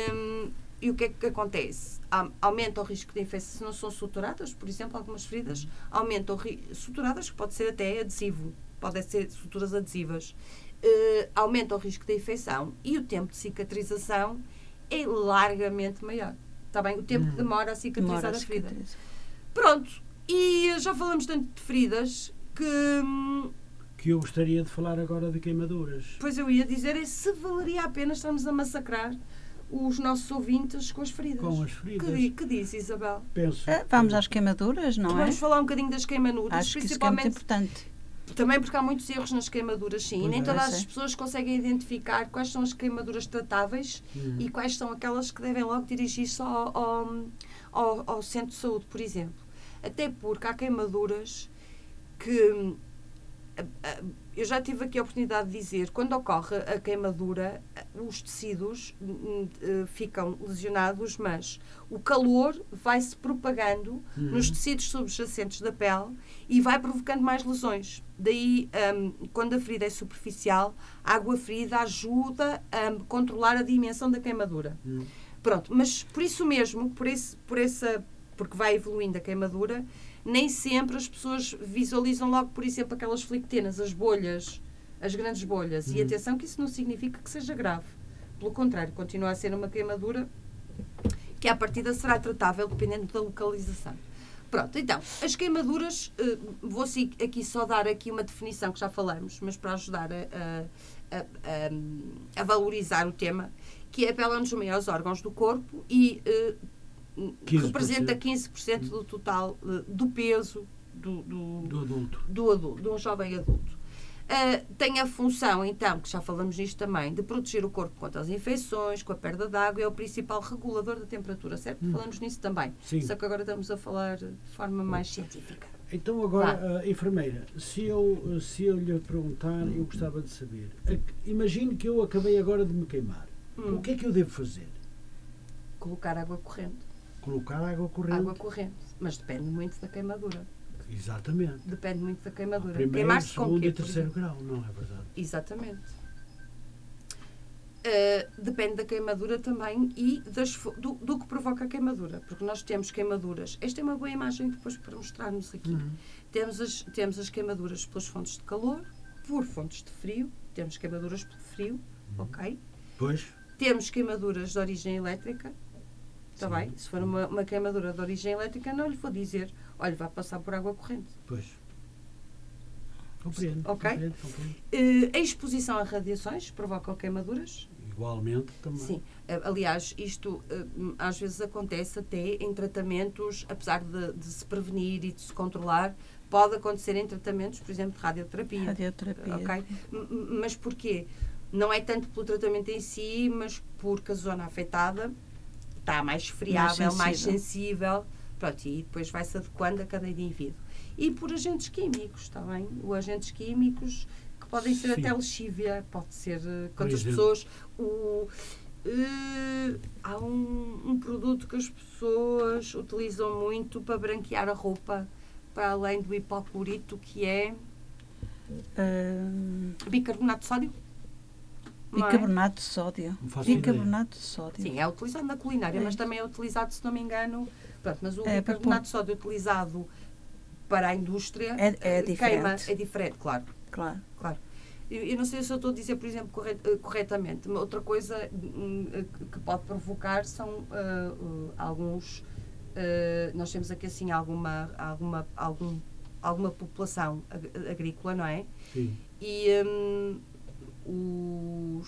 [SPEAKER 2] e o que é que acontece? Aumenta o risco de infecção se não são suturadas, por exemplo, algumas feridas aumentam suturadas, que pode ser até adesivo, podem ser suturas adesivas, eh, aumenta o risco de infecção e o tempo de cicatrização é largamente maior. Está bem? O tempo que demora a cicatrizar
[SPEAKER 3] Demora
[SPEAKER 2] a
[SPEAKER 3] a
[SPEAKER 2] ferida.
[SPEAKER 3] cicatrizar.
[SPEAKER 2] Pronto. E já falamos tanto de feridas que. hum,
[SPEAKER 1] Que eu gostaria de falar agora de queimaduras.
[SPEAKER 2] Pois eu ia dizer é se valeria a pena estarmos a massacrar os nossos ouvintes com as feridas.
[SPEAKER 1] Com as
[SPEAKER 2] Que,
[SPEAKER 1] feridas.
[SPEAKER 2] que diz, Isabel?
[SPEAKER 1] Penso.
[SPEAKER 3] Ah, Vamos às queimaduras, não é?
[SPEAKER 2] Vamos falar um bocadinho das queimaduras,
[SPEAKER 3] Acho que isso que é muito
[SPEAKER 2] principalmente
[SPEAKER 3] importante.
[SPEAKER 2] também porque há muitos erros nas queimaduras, sim. e
[SPEAKER 1] Pois
[SPEAKER 2] nem
[SPEAKER 1] é.
[SPEAKER 2] todas as pessoas conseguem identificar quais são as queimaduras tratáveis
[SPEAKER 1] Uhum.
[SPEAKER 2] e quais são aquelas que devem logo dirigir-se ao, ao, ao- ao centro de saúde, por exemplo. Até porque há queimaduras que. Eu já tive aqui a oportunidade de dizer, quando ocorre a queimadura, os tecidos eh, ficam lesionados, mas o calor vai-se propagando
[SPEAKER 1] Uhum.
[SPEAKER 2] nos tecidos subjacentes da pele e vai provocando mais lesões. Daí, hum, quando a ferida é superficial, a água ferida ajuda a controlar a dimensão da queimadura.
[SPEAKER 1] Uhum.
[SPEAKER 2] Pronto, mas por isso mesmo, por, esse, por essa, porque vai evoluindo a queimadura, nem sempre as pessoas visualizam logo, por exemplo, aquelas flictenas, as bolhas, as grandes bolhas. E
[SPEAKER 1] Uhum.
[SPEAKER 2] atenção que isso não significa que seja grave. Pelo contrário, continua a ser uma queimadura que à partida será tratável dependendo da localização. Pronto, então, as queimaduras, eh, vou aqui só dar aqui uma definição que já falamos, mas para ajudar a, a- a- a- valorizar o tema, que é a pele é dos maiores órgãos do corpo e eh,
[SPEAKER 1] 15%.
[SPEAKER 2] representa 15% do total eh, do peso do, do,
[SPEAKER 1] Do adulto.
[SPEAKER 2] do adulto, de um jovem adulto. Ah, tem a função, então, que já falamos nisto também, de proteger o corpo contra as infecções, com a perda de água, é o principal regulador da temperatura, certo? Falamos nisso também.
[SPEAKER 1] Sim.
[SPEAKER 2] Só que agora estamos a falar de forma mais científica.
[SPEAKER 1] Então agora, uh, enfermeira, se eu, se eu lhe perguntar, eu gostava de saber. Imagine que eu acabei agora de me queimar. Hum. O que é que eu devo fazer?
[SPEAKER 2] Colocar água corrente.
[SPEAKER 1] Colocar água corrente?
[SPEAKER 2] Água corrente. Mas depende muito da queimadura.
[SPEAKER 1] Exatamente.
[SPEAKER 2] Depende muito da queimadura.
[SPEAKER 1] Primeiro, segundo e terceiro grau, não é verdade?
[SPEAKER 2] Exatamente. Uh, depende da queimadura também e das, do, do, que provoca a queimadura, porque nós temos queimaduras. Esta é uma boa imagem depois para mostrarmos aqui. Uhum. Temos, as, temos as queimaduras pelas fontes de calor, por fontes de frio, temos queimaduras por frio, uhum. ok?
[SPEAKER 1] Pois.
[SPEAKER 2] Temos queimaduras de origem elétrica, está bem? Se for uma, uma queimadura de origem elétrica, não lhe vou dizer, olha, vai passar por água corrente.
[SPEAKER 1] Pois. Compreendo.
[SPEAKER 2] Ok?
[SPEAKER 1] Compreendo, compreendo.
[SPEAKER 2] Uh, a exposição a radiações provoca queimaduras
[SPEAKER 1] igualmente também.
[SPEAKER 2] Sim, eh, aliás, isto eh, às vezes acontece até em tratamentos, apesar de, de, se prevenir e de se controlar, pode acontecer em tratamentos, por exemplo, de radioterapia.
[SPEAKER 3] Radioterapia.
[SPEAKER 2] Ok? Mas porquê? Não é tanto pelo tratamento em si, mas porque a zona afetada está mais friável, mais sensível. Mais sensível pronto, e depois vai-se adequando a cada indivíduo. E por agentes químicos, está bem? Os agentes químicos podem ser Sim. até lexívia, pode ser uh, quantas pessoas. O, uh, há um, um, produto que as pessoas utilizam muito para branquear a roupa, para além do hipoclorito, que é uh, bicarbonato de sódio.
[SPEAKER 3] É? Bicarbonato de sódio. Bicarbonato de sódio.
[SPEAKER 2] Sim, é utilizado na culinária, é. mas também é utilizado, se não me engano. Pronto, mas o é, bicarbonato de sódio utilizado para a indústria
[SPEAKER 3] é, é diferente. queima,
[SPEAKER 2] é diferente, claro.
[SPEAKER 3] Claro.
[SPEAKER 2] claro. Eu, não sei se eu estou a dizer, por exemplo, eh, corretamente. Outra coisa hum, eh, que pode provocar são uh, uh, alguns. Uh, nós temos aqui assim alguma, alguma, algum, alguma população agrícola, não é?
[SPEAKER 1] Sim.
[SPEAKER 2] E um, os,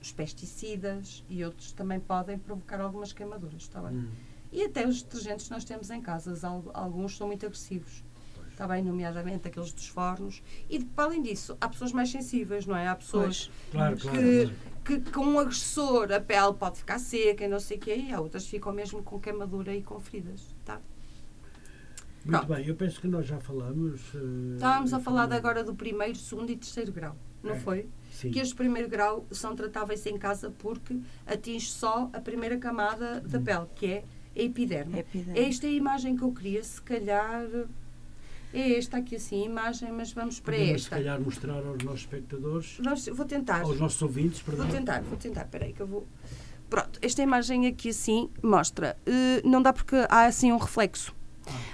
[SPEAKER 2] os, pesticidas e outros também podem provocar algumas queimaduras, está bem? Hum. E até os detergentes que nós temos em casa, alguns são muito agressivos está bem, nomeadamente aqueles dos fornos. E, para além disso, há pessoas mais sensíveis, não é? Há pessoas
[SPEAKER 1] claro,
[SPEAKER 2] que,
[SPEAKER 1] claro,
[SPEAKER 2] que, com um agressor a pele pode ficar seca e não sei o quê, e há outras que ficam mesmo com queimadura e com feridas, tá?
[SPEAKER 1] Muito Pronto. bem, eu penso que nós já falamos.
[SPEAKER 2] Uh, Estávamos a falar agora do primeiro, segundo e terceiro grau, não é, foi?
[SPEAKER 1] Sim.
[SPEAKER 2] Que este primeiro grau são tratáveis em casa porque atinge só a primeira camada da hum. pele, que é a epiderme. epiderme. Esta é a imagem que eu queria, se calhar é esta aqui assim, a imagem, mas vamos para
[SPEAKER 1] Podemos,
[SPEAKER 2] esta.
[SPEAKER 1] se calhar mostrar aos nossos espectadores.
[SPEAKER 2] Vamos, vou tentar.
[SPEAKER 1] Aos nossos ouvintes, perdão.
[SPEAKER 2] Vou tentar, vou tentar, espera aí que eu vou... Pronto, esta imagem aqui assim mostra, uh, não dá porque há assim um reflexo.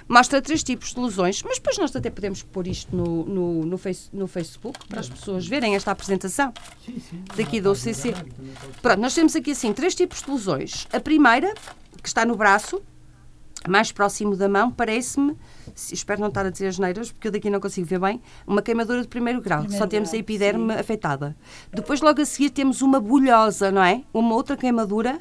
[SPEAKER 2] Mostra três tipos de lesões, mas depois nós até podemos pôr isto no, no, no, face, no Facebook para as pessoas verem esta apresentação
[SPEAKER 1] sim, sim.
[SPEAKER 2] daqui ah, do OCC. Pronto, nós temos aqui assim três tipos de lesões. A primeira, que está no braço, mais próximo da mão, parece-me espero não estar a dizer as neiras, porque eu daqui não consigo ver bem, uma queimadura de primeiro grau. Primeiro Só temos grau, a epiderme sim. afetada. Depois, logo a seguir, temos uma bolhosa, não é? Uma outra queimadura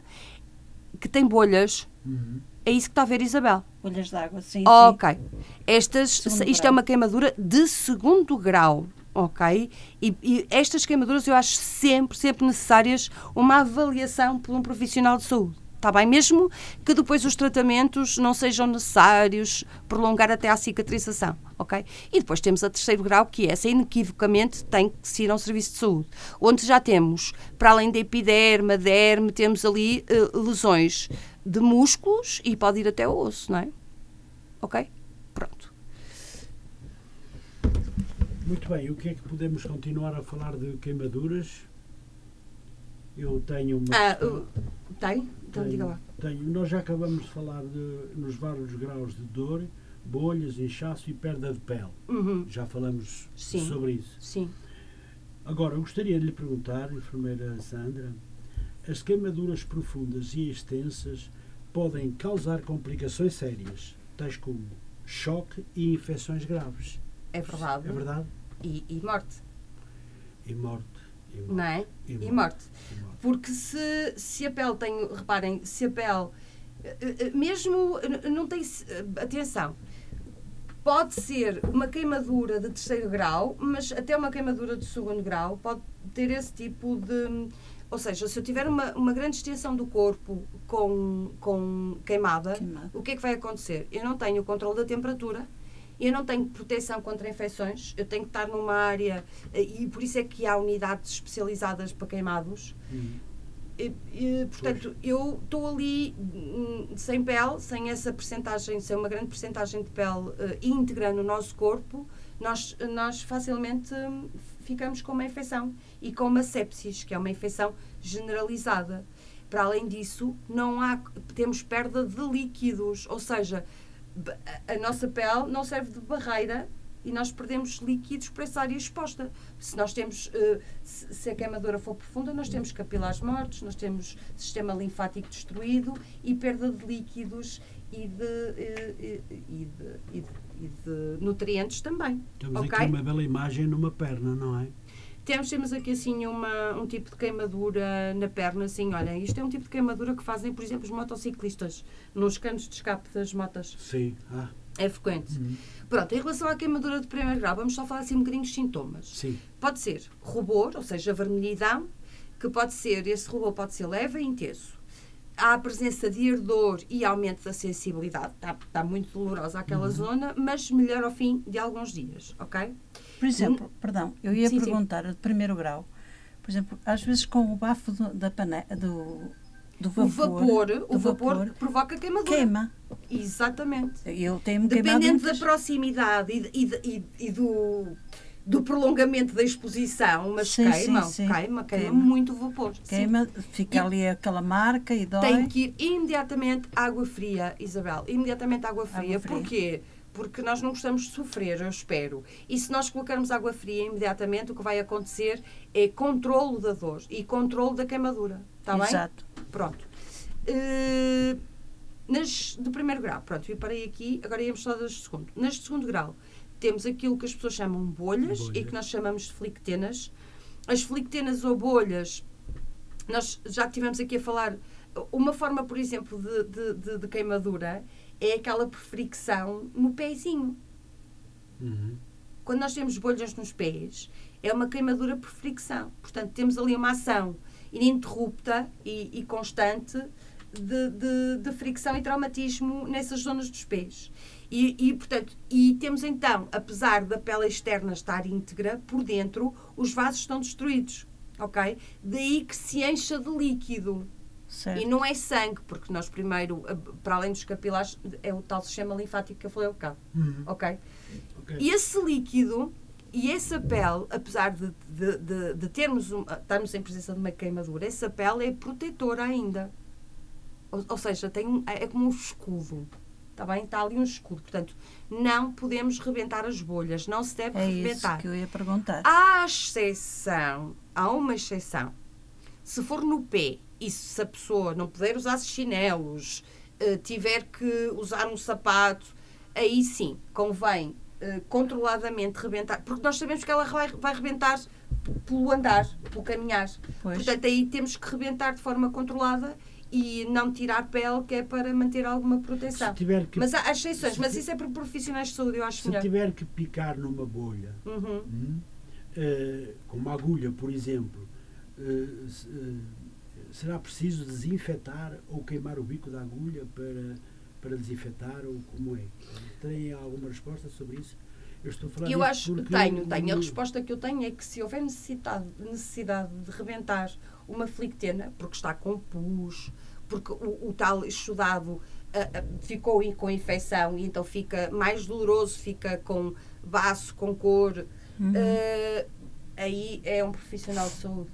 [SPEAKER 2] que tem bolhas.
[SPEAKER 1] Uhum.
[SPEAKER 2] É isso que está a ver, Isabel?
[SPEAKER 3] Bolhas de água, sim.
[SPEAKER 2] Ok. Estas, segundo isto grau. é uma queimadura de segundo grau. Ok? E, e, estas queimaduras eu acho sempre, sempre necessárias uma avaliação por um profissional de saúde. Está bem? Mesmo que depois os tratamentos não sejam necessários, prolongar até à cicatrização, ok? E depois temos a terceiro grau, que essa inequivocamente tem que ser um serviço de saúde, onde já temos, para além da epiderme, derme, temos ali uh, lesões de músculos e pode ir até o osso, não é? Ok? Pronto.
[SPEAKER 1] Muito bem, o que é que podemos continuar a falar de queimaduras? Eu tenho uma.
[SPEAKER 2] Ah, uh, tem? Então, diga lá.
[SPEAKER 1] Tenho. Nós já acabamos de falar de, nos vários graus de dor, bolhas, inchaço e perda de pele.
[SPEAKER 2] Uhum.
[SPEAKER 1] Já falamos
[SPEAKER 2] Sim.
[SPEAKER 1] sobre isso.
[SPEAKER 2] Sim.
[SPEAKER 1] Agora, eu gostaria de lhe perguntar, enfermeira Sandra, as queimaduras profundas e extensas podem causar complicações sérias, tais como choque e infecções graves.
[SPEAKER 2] É verdade.
[SPEAKER 1] É verdade?
[SPEAKER 2] E, e morte.
[SPEAKER 1] E morte.
[SPEAKER 2] E morte. Não é? E morte. E morte. Porque se, se a pele tem, reparem, se a pele, eh, eh, mesmo, não tem, eh, atenção, pode ser uma queimadura de terceiro grau, mas até uma queimadura de segundo grau pode ter esse tipo de, Ou seja, se eu tiver uma, uma grande extensão do corpo com, com queimada,
[SPEAKER 3] Queimada.
[SPEAKER 2] o que é que vai acontecer? Eu não tenho o controle da temperatura, eu não tenho proteção contra infecções, eu tenho que estar numa área, eh, e por isso é que há unidades especializadas para queimados.
[SPEAKER 1] Uhum.
[SPEAKER 2] E, e, portanto, eu estou ali hum, sem pele, sem essa percentagem, sem uma grande percentagem de pele eh, íntegra no nosso corpo, nós, nós facilmente hum, ficamos com uma infecção e com uma sepsis, que é uma infecção generalizada. Para além disso, não há, temos perda de líquidos, ou seja, a- nossa pele não serve de barreira e nós perdemos líquidos por essa área exposta. Se nós temos, eh, se a queimadura for profunda, nós temos capilares mortos, nós temos sistema linfático destruído e perda de líquidos e de, eh, eh, e de, e de, e de nutrientes também.
[SPEAKER 1] Temos
[SPEAKER 2] ok?
[SPEAKER 1] aqui uma bela imagem numa perna, não é?
[SPEAKER 2] Temos, temos aqui assim uma, um tipo de queimadura na perna, assim, olha, isto é um tipo de queimadura que fazem, por exemplo, os motociclistas, nos canos de escape das motas.
[SPEAKER 1] Sim. Ah,
[SPEAKER 2] É frequente.
[SPEAKER 1] uhum.
[SPEAKER 2] Pronto, em relação à queimadura de primeiro grau, vamos só falar assim um bocadinho dos sintomas.
[SPEAKER 1] Sim.
[SPEAKER 2] Pode ser rubor, ou seja, vermelhidão, que pode ser, esse rubor pode ser leve e intenso. Há a presença de ardor e aumento da sensibilidade. Está, está muito dolorosa aquela zona, mas melhor ao fim de alguns dias, ok?
[SPEAKER 3] Por exemplo, perdão, eu ia
[SPEAKER 2] Sim, sim.
[SPEAKER 3] perguntar de primeiro grau. Por exemplo, às vezes com o bafo do, da pane, do, do
[SPEAKER 2] O
[SPEAKER 3] vapor,
[SPEAKER 2] vapor, o
[SPEAKER 3] do
[SPEAKER 2] vapor, provoca queimadura.
[SPEAKER 3] queima.
[SPEAKER 2] Exatamente.
[SPEAKER 3] Eu queimado
[SPEAKER 2] Dependendo da proximidade e, e, e, e do, do prolongamento da exposição, mas
[SPEAKER 3] Sim,
[SPEAKER 2] queima,
[SPEAKER 3] sim, sim.
[SPEAKER 2] queima, queima,
[SPEAKER 3] Queima.
[SPEAKER 2] muito vapor.
[SPEAKER 3] Queima, fica
[SPEAKER 2] E-
[SPEAKER 3] ali aquela marca e dói.
[SPEAKER 2] Tem que ir imediatamente água fria, Isabel. Imediatamente água fria.
[SPEAKER 3] Água fria.
[SPEAKER 2] Porquê? Porque nós não gostamos de sofrer, eu espero. E se nós colocarmos água fria imediatamente, o que vai acontecer é controlo da dor e controlo da queimadura. Está bem?
[SPEAKER 3] Exato.
[SPEAKER 2] Pronto. Eh, nas de primeiro grau, pronto, eu parei aqui, agora íamos só das de segundo. Nas de segundo grau, temos aquilo que as pessoas chamam bolhas, e
[SPEAKER 1] Bolhas.
[SPEAKER 2] que nós chamamos de flictenas. As flictenas ou bolhas, nós já tivemos aqui a falar, uma forma, por exemplo, de, de, de- de queimadura é aquela por fricção no pezinho.
[SPEAKER 1] Uhum.
[SPEAKER 2] Quando nós temos bolhas nos pés, é uma queimadura por fricção. Portanto, temos ali uma ação ininterrupta e, e constante de, de- de fricção e traumatismo nessas zonas dos pés. E, e, portanto, e temos então, apesar da pele externa estar íntegra, por dentro os vasos estão destruídos. Ok? Daí que se encha de líquido.
[SPEAKER 3] Certo.
[SPEAKER 2] E não é sangue, porque nós primeiro, a- para além dos capilares, é o tal sistema linfático que eu falei ao bocado.
[SPEAKER 1] Uhum.
[SPEAKER 2] Ok?
[SPEAKER 1] Ok.
[SPEAKER 2] E esse líquido e essa pele, apesar de, de, de, de termos um, estarmos em presença de uma queimadura, essa pele é protetora ainda. Ou, ou seja, tem um- é como um escudo. Está bem? Está ali um escudo. Portanto, não podemos rebentar as bolhas. Não se deve
[SPEAKER 3] É isso
[SPEAKER 2] rebentar.
[SPEAKER 3] que eu ia perguntar.
[SPEAKER 2] Há exceção, há uma exceção. Se for no pé e se a pessoa não puder usar chinelos, eh, tiver que usar um sapato, aí sim, convém eh, controladamente rebentar, porque nós sabemos que ela vai, vai rebentar pelo andar, pelo caminhar.
[SPEAKER 3] Pois.
[SPEAKER 2] Portanto, aí temos que rebentar de forma controlada e não tirar pele, que é para manter alguma proteção.
[SPEAKER 1] Se que,
[SPEAKER 2] Mas há exceções,
[SPEAKER 1] se
[SPEAKER 2] mas isso é para profissionais de saúde, eu acho
[SPEAKER 1] se
[SPEAKER 2] melhor.
[SPEAKER 1] tiver que picar numa bolha,
[SPEAKER 2] Uhum.
[SPEAKER 1] hum, eh, com uma agulha, por exemplo, eh, se- eh, será preciso desinfetar ou queimar o bico da agulha para, para desinfetar ou como é? Tem alguma resposta sobre isso? Eu estou a falar
[SPEAKER 2] Eu acho que
[SPEAKER 1] porque
[SPEAKER 2] tenho, tenho. A resposta que eu tenho é que se houver necessidade, necessidade de rebentar uma flictena, porque está com pus, porque o, o tal estudado ah, ah, ficou com infecção e então fica mais doloroso, fica com baço, com cor,
[SPEAKER 3] Uhum.
[SPEAKER 2] ah, aí é um profissional de saúde.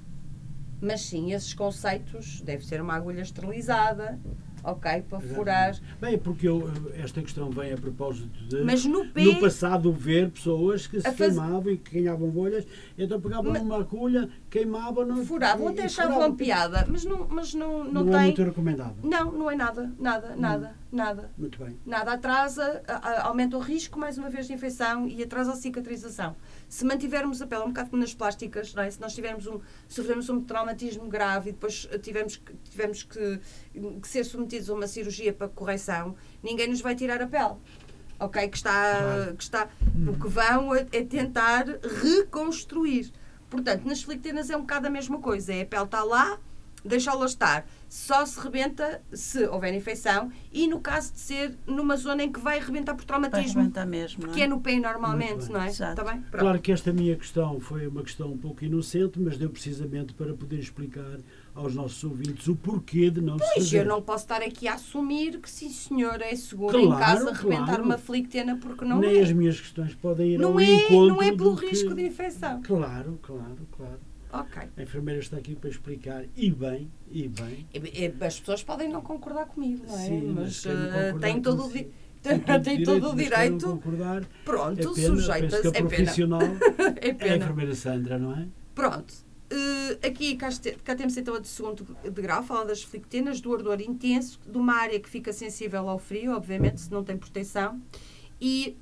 [SPEAKER 2] Mas sim, esses conceitos, deve ser uma agulha esterilizada, ok, para furar.
[SPEAKER 1] Bem, porque eu, esta questão vem a propósito de
[SPEAKER 2] Mas no pé.
[SPEAKER 1] no passado ver pessoas que se
[SPEAKER 2] faz-
[SPEAKER 1] queimavam e que ganhavam bolhas, então pegavam
[SPEAKER 2] Mas-
[SPEAKER 1] numa agulha, queimavam não
[SPEAKER 2] Furavam, até achavam piada, mas não, mas não, não,
[SPEAKER 1] Não, é
[SPEAKER 2] tem.
[SPEAKER 1] muito recomendável.
[SPEAKER 2] Não, não é nada, nada, nada, nada.
[SPEAKER 1] Muito bem.
[SPEAKER 2] Nada atrasa, aumenta o risco, mais uma vez, de infecção e atrasa a cicatrização. Se mantivermos a pele um bocado como nas plásticas, é? se nós tivermos um, sofremos um traumatismo grave e depois eh, tivemos, que, tivemos que, que ser submetidos a uma cirurgia para correção, ninguém nos vai tirar a pele. Ok? Que está. Que está o que vão é, é tentar reconstruir. Portanto, nas flictenas é um bocado a mesma coisa. É a pele está lá, deixá-la estar. Só se rebenta se houver infecção e no caso de ser numa zona em que vai rebentar por
[SPEAKER 3] Vai
[SPEAKER 2] traumatismo,
[SPEAKER 3] arrebentar mesmo, não
[SPEAKER 2] que é
[SPEAKER 3] é?
[SPEAKER 2] no pé normalmente, não é?
[SPEAKER 3] Exato.
[SPEAKER 2] Pronto.
[SPEAKER 1] Claro que esta minha questão foi uma questão um pouco inocente, mas deu precisamente para poder explicar aos nossos ouvintes o porquê de não se
[SPEAKER 2] Pois, eu não posso estar aqui a assumir que sim, senhor, é seguro
[SPEAKER 1] Claro,
[SPEAKER 2] em casa rebentar
[SPEAKER 1] claro.
[SPEAKER 2] uma flictena porque não
[SPEAKER 1] Nem
[SPEAKER 2] é.
[SPEAKER 1] as minhas questões podem ir
[SPEAKER 2] Não
[SPEAKER 1] ao
[SPEAKER 2] é,
[SPEAKER 1] encontro
[SPEAKER 2] não é pelo
[SPEAKER 1] do que-
[SPEAKER 2] risco de infecção.
[SPEAKER 1] Claro, claro, claro.
[SPEAKER 2] Ok.
[SPEAKER 1] A enfermeira está aqui para explicar e bem, e bem.
[SPEAKER 2] E- e As pessoas podem não concordar comigo, não é?
[SPEAKER 1] Sim, mas
[SPEAKER 2] mas
[SPEAKER 1] não
[SPEAKER 2] eh, tem todo o
[SPEAKER 1] consigo-
[SPEAKER 2] di-
[SPEAKER 1] Tem todo
[SPEAKER 2] tem todo o direito.
[SPEAKER 1] concordar,
[SPEAKER 2] Pronto,
[SPEAKER 1] é pena, penso
[SPEAKER 2] sujeita-se.
[SPEAKER 1] que a
[SPEAKER 2] É pena. É
[SPEAKER 1] é a enfermeira Sandra, não é?
[SPEAKER 2] Pronto. Eh, aqui cá, cá temos então a de segundo de grau, fala das flictenas, do ardor intenso, de uma área que fica sensível ao frio, obviamente, se não tem proteção, e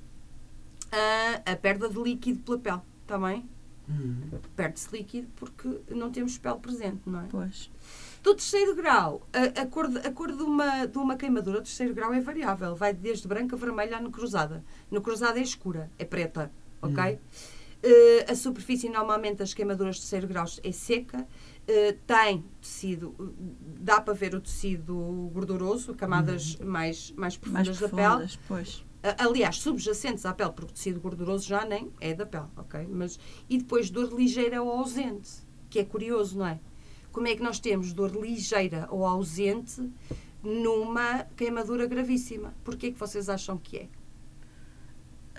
[SPEAKER 2] ah, a perda de líquido pela pele, está bem?
[SPEAKER 1] Hum.
[SPEAKER 2] Perde-se líquido porque não temos pele presente, não é?
[SPEAKER 3] Pois.
[SPEAKER 2] Do terceiro grau, a, a cor, de, a cor de, uma, de uma queimadura do terceiro grau é variável. Vai desde branca a vermelha a necrosada. Necrosada é escura, é preta, ok? Eh, a superfície normalmente das queimaduras de terceiro grau é seca. eh, tem tecido, dá para ver o tecido gorduroso, camadas mais, mais
[SPEAKER 3] Mais
[SPEAKER 2] profundas da pele.
[SPEAKER 3] profundas, pois.
[SPEAKER 2] Aliás, subjacentes à pele, porque o tecido gorduroso já nem é da pele, ok? Mas, e depois dor ligeira ou ausente, que é curioso, não é? Como é que nós temos dor ligeira ou ausente numa queimadura gravíssima? Porquê que vocês acham que é?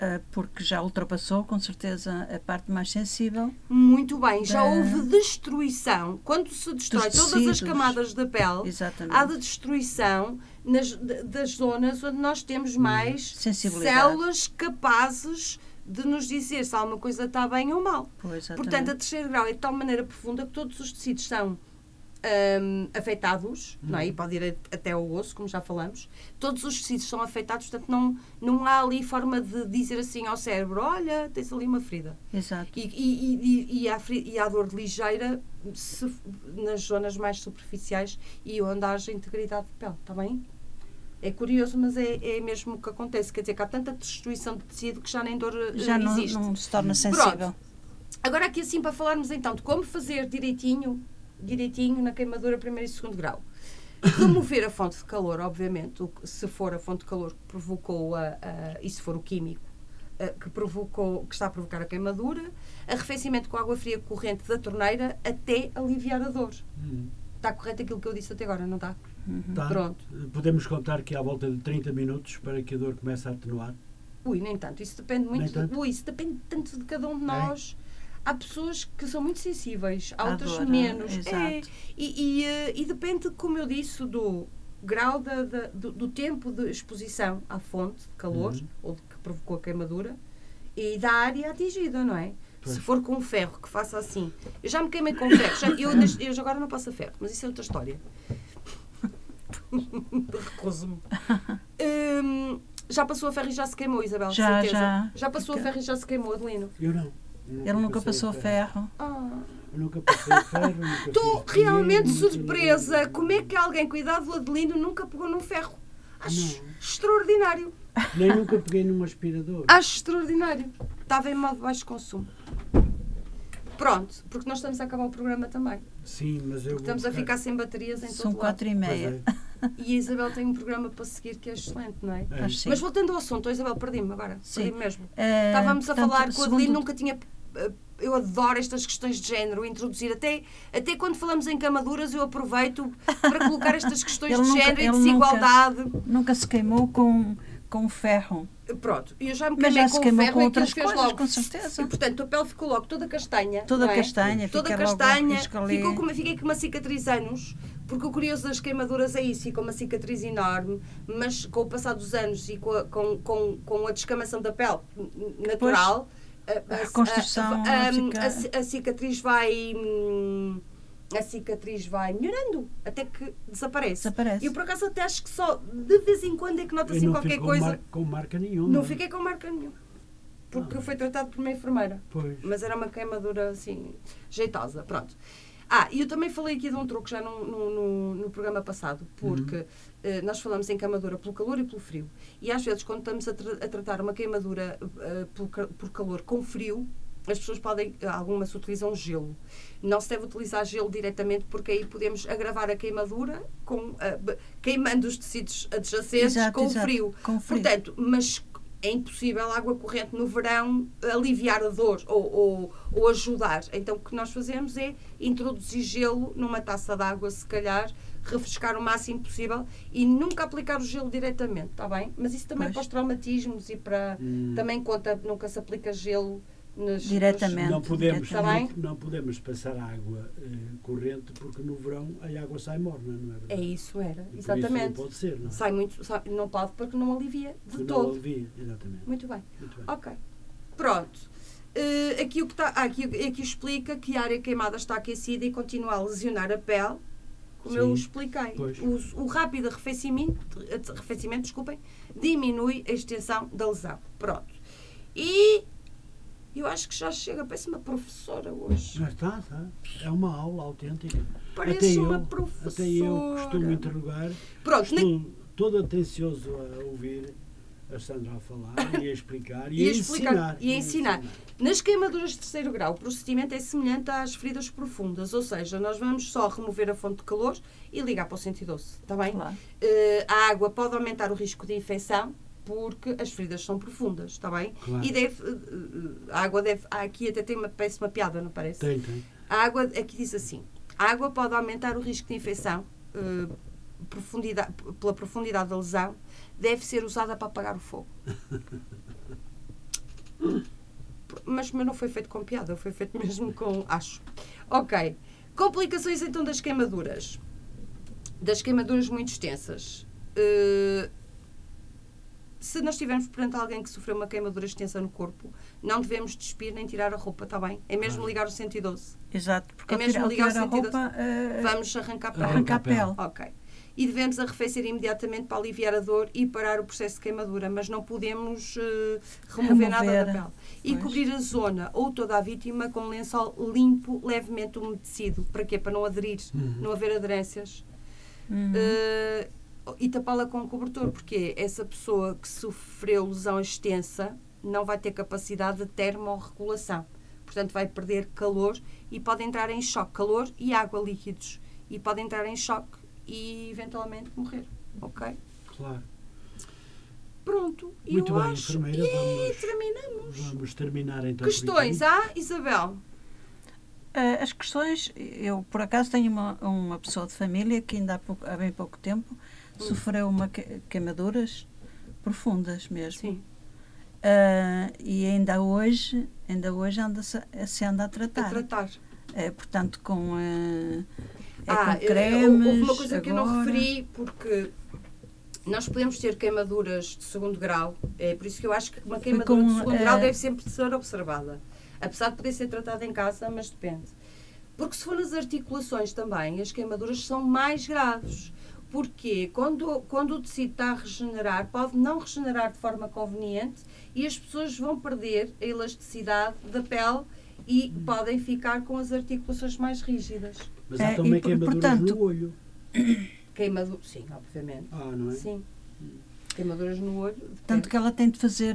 [SPEAKER 3] Ah, porque já ultrapassou, com certeza, a parte mais sensível.
[SPEAKER 2] Muito bem, já
[SPEAKER 3] Da-
[SPEAKER 2] houve destruição. Quando se destrói todas as camadas da pele,
[SPEAKER 3] Exatamente.
[SPEAKER 2] há de destruição nas, das zonas onde nós temos mais
[SPEAKER 3] Sensibilidade.
[SPEAKER 2] células capazes de nos dizer se alguma coisa está bem ou mal.
[SPEAKER 3] Pois.
[SPEAKER 2] Portanto, a terceiro grau é de tal maneira profunda que todos os tecidos são hum, afetados, não é? E pode ir até ao osso, como já falamos. Todos os tecidos são afetados, portanto, não, não há ali forma de dizer assim ao cérebro: olha, tens ali uma ferida.
[SPEAKER 3] Exato.
[SPEAKER 2] E, e, e, e, há, e há dor ligeira se- nas zonas mais superficiais e onde haja integridade de pele, está bem? É curioso, mas é, é mesmo o que acontece. Quer dizer que há tanta destruição de tecido que já nem dor eh,
[SPEAKER 3] Já não,
[SPEAKER 2] existe.
[SPEAKER 3] não se torna sensível.
[SPEAKER 2] Agora aqui assim para falarmos então de como fazer direitinho, direitinho na queimadura primeiro e segundo grau. Remover a fonte de calor, obviamente, se for a fonte de calor que provocou a, a- e se for o químico eh, que provocou, que está a provocar a queimadura, arrefecimento com água fria corrente da torneira até aliviar a dor.
[SPEAKER 1] Hum.
[SPEAKER 2] Está correto aquilo que eu disse até agora, não está?
[SPEAKER 3] Uhum.
[SPEAKER 1] Tá.
[SPEAKER 2] Pronto.
[SPEAKER 1] Podemos contar que há volta de 30 minutos para que a dor comece a atenuar.
[SPEAKER 2] Ui, nem tanto. Isso depende muito. De- ui, isso depende tanto de cada um de nós. Há pessoas que são muito sensíveis, há
[SPEAKER 3] À
[SPEAKER 2] outras menos.
[SPEAKER 3] exato.
[SPEAKER 2] É, e, e, eh, e depende, como eu disse, do grau da, da- do, do tempo de exposição à fonte de calor,
[SPEAKER 1] Uhum.
[SPEAKER 2] ou de que provocou a queimadura, e da área atingida, não é?
[SPEAKER 1] Pois.
[SPEAKER 2] Se for com ferro, que faça assim. Eu já me queimei com ferro, já- eu, eu agora não passo a ferro, mas isso é outra história. Recuso-me. Hum, já passou a ferro e já se queimou, Isabel,
[SPEAKER 3] Já,
[SPEAKER 2] certeza.
[SPEAKER 3] já.
[SPEAKER 2] passou a ferro e já se queimou, Adelino.
[SPEAKER 1] Eu não. Eu
[SPEAKER 3] Ele nunca passou
[SPEAKER 1] a
[SPEAKER 3] ferro.
[SPEAKER 1] Eu nunca passei a ferro. nunca
[SPEAKER 2] Estou realmente
[SPEAKER 1] dinheiro, nunca-
[SPEAKER 2] surpresa. Como é que alguém, cuidado do Adelino, nunca pegou num ferro? Acho
[SPEAKER 1] Não.
[SPEAKER 2] extraordinário.
[SPEAKER 1] Nem nunca peguei num aspirador.
[SPEAKER 2] Acho extraordinário. Estava em modo de baixo consumo. Pronto, porque nós estamos a acabar o programa também.
[SPEAKER 1] Sim, mas eu.
[SPEAKER 2] Porque estamos a ficar sem baterias em
[SPEAKER 3] São
[SPEAKER 2] todo lado.
[SPEAKER 3] quatro e meia.
[SPEAKER 1] é.
[SPEAKER 2] E a Isabel tem um programa para seguir que é excelente, não é?
[SPEAKER 1] É.
[SPEAKER 3] Acho sim.
[SPEAKER 2] Mas voltando ao assunto, a Isabel, perdi-me agora.
[SPEAKER 3] Sim.
[SPEAKER 2] Perdi-me mesmo.
[SPEAKER 3] Eh,
[SPEAKER 2] Estávamos a
[SPEAKER 3] portanto,
[SPEAKER 2] falar que o
[SPEAKER 3] segundo-
[SPEAKER 2] Adelino nunca tinha. eh, Eu adoro estas questões de género, introduzir. Até, até quando falamos em camaduras, eu aproveito para colocar estas questões de
[SPEAKER 3] nunca-
[SPEAKER 2] género e desigualdade.
[SPEAKER 3] Nunca se queimou com, com ferro.
[SPEAKER 2] Pronto, eu já me
[SPEAKER 3] Mas
[SPEAKER 2] queimei
[SPEAKER 3] já
[SPEAKER 2] com
[SPEAKER 3] se
[SPEAKER 2] ferro
[SPEAKER 3] com outras coisas,
[SPEAKER 2] logo.
[SPEAKER 3] com certeza.
[SPEAKER 2] E, portanto, a pele ficou logo toda castanha.
[SPEAKER 3] Toda
[SPEAKER 2] é?
[SPEAKER 3] castanha,
[SPEAKER 2] Toda castanha. Ficou com uma, fiquei com uma cicatriz anos, porque o curioso das queimaduras é isso, fica uma cicatriz enorme, mas com o passar dos anos e com a, com, com, com a descamação da pele natural, a,
[SPEAKER 3] A reconstrução
[SPEAKER 2] a, a cicatriz vai. hum, A cicatriz vai melhorando até que desaparece.
[SPEAKER 3] Desaparece.
[SPEAKER 2] E eu, por acaso, até acho que só de vez em quando é que nota assim qualquer coisa.
[SPEAKER 1] Mar- com marca nenhuma.
[SPEAKER 2] Não fiquei com marca nenhuma. Porque
[SPEAKER 1] Ah.
[SPEAKER 2] foi tratado por uma enfermeira.
[SPEAKER 1] Pois.
[SPEAKER 2] Mas era uma queimadura assim, jeitosa. Pronto. Ah, e eu também falei aqui de um truque já no, no, no- no programa passado, porque
[SPEAKER 1] Uhum.
[SPEAKER 2] eh, nós falamos em queimadura pelo calor e pelo frio. E às vezes, quando estamos a, tra- a tratar uma queimadura ca- por calor com frio, as pessoas podem, algumas utilizam gelo. Não se deve utilizar gelo diretamente porque aí podemos agravar a queimadura com, uh, queimando os tecidos adjacentes
[SPEAKER 3] Exato,
[SPEAKER 2] com,
[SPEAKER 3] exato,
[SPEAKER 2] Frio.
[SPEAKER 3] com frio.
[SPEAKER 2] Portanto, mas é impossível a água corrente no verão aliviar a dor ou, ou, ou ajudar. Então o que nós fazemos é introduzir gelo numa taça de água, se calhar, refrescar o máximo possível e nunca aplicar o gelo diretamente, está bem? Mas isso também
[SPEAKER 3] Pois.
[SPEAKER 2] para os traumatismos e para.
[SPEAKER 1] Hum.
[SPEAKER 2] Também conta, nunca se aplica gelo nas.
[SPEAKER 3] Diretamente.
[SPEAKER 1] Não podemos,
[SPEAKER 2] Está bem?
[SPEAKER 1] não, não podemos passar água eh, corrente porque no verão a água sai morna, não é
[SPEAKER 2] É
[SPEAKER 1] verdade?
[SPEAKER 2] isso, era.
[SPEAKER 1] E por
[SPEAKER 2] Exatamente.
[SPEAKER 1] Isso não pode ser, não é?
[SPEAKER 2] Sai muito. sai- não pode porque não alivia de
[SPEAKER 1] Porque não
[SPEAKER 2] todo.
[SPEAKER 1] alivia, exatamente.
[SPEAKER 2] Muito bem.
[SPEAKER 1] Muito bem.
[SPEAKER 2] Ok. Pronto. Eh, aqui o que está. aqui, aqui explica que a área queimada está aquecida e continua a lesionar a pele, como eu
[SPEAKER 1] Sim,
[SPEAKER 2] expliquei.
[SPEAKER 1] pois.
[SPEAKER 2] O, o rápido arrefecimento, arrefecimento desculpem, diminui a extensão da lesão. Pronto. E eu acho que já chega, parece uma professora hoje.
[SPEAKER 1] Já está, está. É uma aula autêntica.
[SPEAKER 2] Parece
[SPEAKER 1] até
[SPEAKER 2] uma
[SPEAKER 1] eu,
[SPEAKER 2] professora.
[SPEAKER 1] Até eu costumo interrogar.
[SPEAKER 2] Pronto, na-
[SPEAKER 1] Estou todo atencioso a ouvir a Sandra a falar e a explicar e,
[SPEAKER 2] E
[SPEAKER 1] a
[SPEAKER 2] explicar,
[SPEAKER 1] ensinar.
[SPEAKER 2] e a ensinar. Nas queimaduras de terceiro grau, o procedimento é semelhante às feridas profundas, ou seja, nós vamos só remover a fonte de calor e ligar para o 112, está bem?
[SPEAKER 3] Claro.
[SPEAKER 2] Eh, a água pode aumentar o risco de infecção porque as feridas são profundas, está bem?
[SPEAKER 1] Claro.
[SPEAKER 2] E deve, eh, eh, a água deve, aqui até tem uma, parece uma piada, não parece?
[SPEAKER 1] Tem, tem.
[SPEAKER 2] A água, aqui diz assim, a água pode aumentar o risco de infecção eh, profundidade, pela profundidade da lesão, deve ser usada para apagar o fogo. mas, mas não foi feito com piada, foi feito mesmo com acho. Ok. Complicações então das queimaduras. Das queimaduras muito extensas. Eh, se nós estivermos perante alguém que sofreu uma queimadura extensa no corpo, não devemos despir nem tirar a roupa, está bem? É mesmo ligar o 112.
[SPEAKER 3] Exato, porque
[SPEAKER 2] É
[SPEAKER 3] ao
[SPEAKER 2] mesmo
[SPEAKER 3] tirar, ao
[SPEAKER 2] ligar o
[SPEAKER 3] tirar a
[SPEAKER 2] sentido-
[SPEAKER 3] roupa, eh,
[SPEAKER 2] Vamos arrancar
[SPEAKER 3] a
[SPEAKER 1] Arranca a pele.
[SPEAKER 3] pele.
[SPEAKER 2] Ok. E devemos arrefecer imediatamente para aliviar a dor e parar o processo de queimadura, mas não podemos eh, remover, nada da
[SPEAKER 3] Remover,
[SPEAKER 2] pele. E
[SPEAKER 3] pois.
[SPEAKER 2] cobrir a zona ou toda a vítima com um lençol limpo, levemente umedecido. Para quê? Para não aderir,
[SPEAKER 1] Uhum.
[SPEAKER 2] não haver aderências.
[SPEAKER 3] uhum.
[SPEAKER 2] Eh, e tapá-la com um cobertor, porque essa pessoa que sofreu lesão extensa não vai ter capacidade de termorregulação. Portanto, vai perder calor e pode entrar em choque. Calor e água líquidos. E pode entrar em choque e eventualmente morrer. Ok?
[SPEAKER 1] Claro.
[SPEAKER 2] Pronto.
[SPEAKER 1] Muito
[SPEAKER 2] eu
[SPEAKER 1] bem,
[SPEAKER 2] acho...
[SPEAKER 1] enfermeira,
[SPEAKER 2] E
[SPEAKER 1] vamos-
[SPEAKER 2] terminamos.
[SPEAKER 1] Vamos terminar então.
[SPEAKER 2] Questões, ah, Isabel?
[SPEAKER 3] Eh, As questões, eu por acaso tenho uma, uma pessoa de família que ainda há, pouco- há bem pouco tempo
[SPEAKER 2] Hum.
[SPEAKER 3] sofreu uma que- queimaduras profundas mesmo.
[SPEAKER 2] Sim.
[SPEAKER 3] Eh, e ainda hoje, ainda hoje anda -se, se anda a
[SPEAKER 2] A
[SPEAKER 3] tratar.
[SPEAKER 2] tratar.
[SPEAKER 3] É, portanto, com, eh, é
[SPEAKER 2] Ah,
[SPEAKER 3] com cremes.
[SPEAKER 2] houve uma coisa que eu não
[SPEAKER 3] agora.
[SPEAKER 2] referi, porque nós podemos ter queimaduras de segundo grau, é por isso que eu acho que uma queimadura
[SPEAKER 3] com,
[SPEAKER 2] de segundo
[SPEAKER 3] eh,
[SPEAKER 2] grau deve sempre ser observada. Apesar de poder ser tratada em casa, mas depende. Porque se for nas articulações também, as queimaduras são mais graves. Porque quando, quando o tecido está a regenerar, pode não regenerar de forma conveniente e as pessoas vão perder a elasticidade da pele e podem ficar com as articulações mais rígidas.
[SPEAKER 1] Mas há
[SPEAKER 3] É,
[SPEAKER 1] também
[SPEAKER 3] e, por-
[SPEAKER 1] queimaduras
[SPEAKER 3] portanto-
[SPEAKER 1] no olho.
[SPEAKER 2] Queimadura, sim, obviamente.
[SPEAKER 1] Ah, não é?
[SPEAKER 2] Sim. Queimaduras no olho. depende.
[SPEAKER 3] Tanto que ela tem de fazer,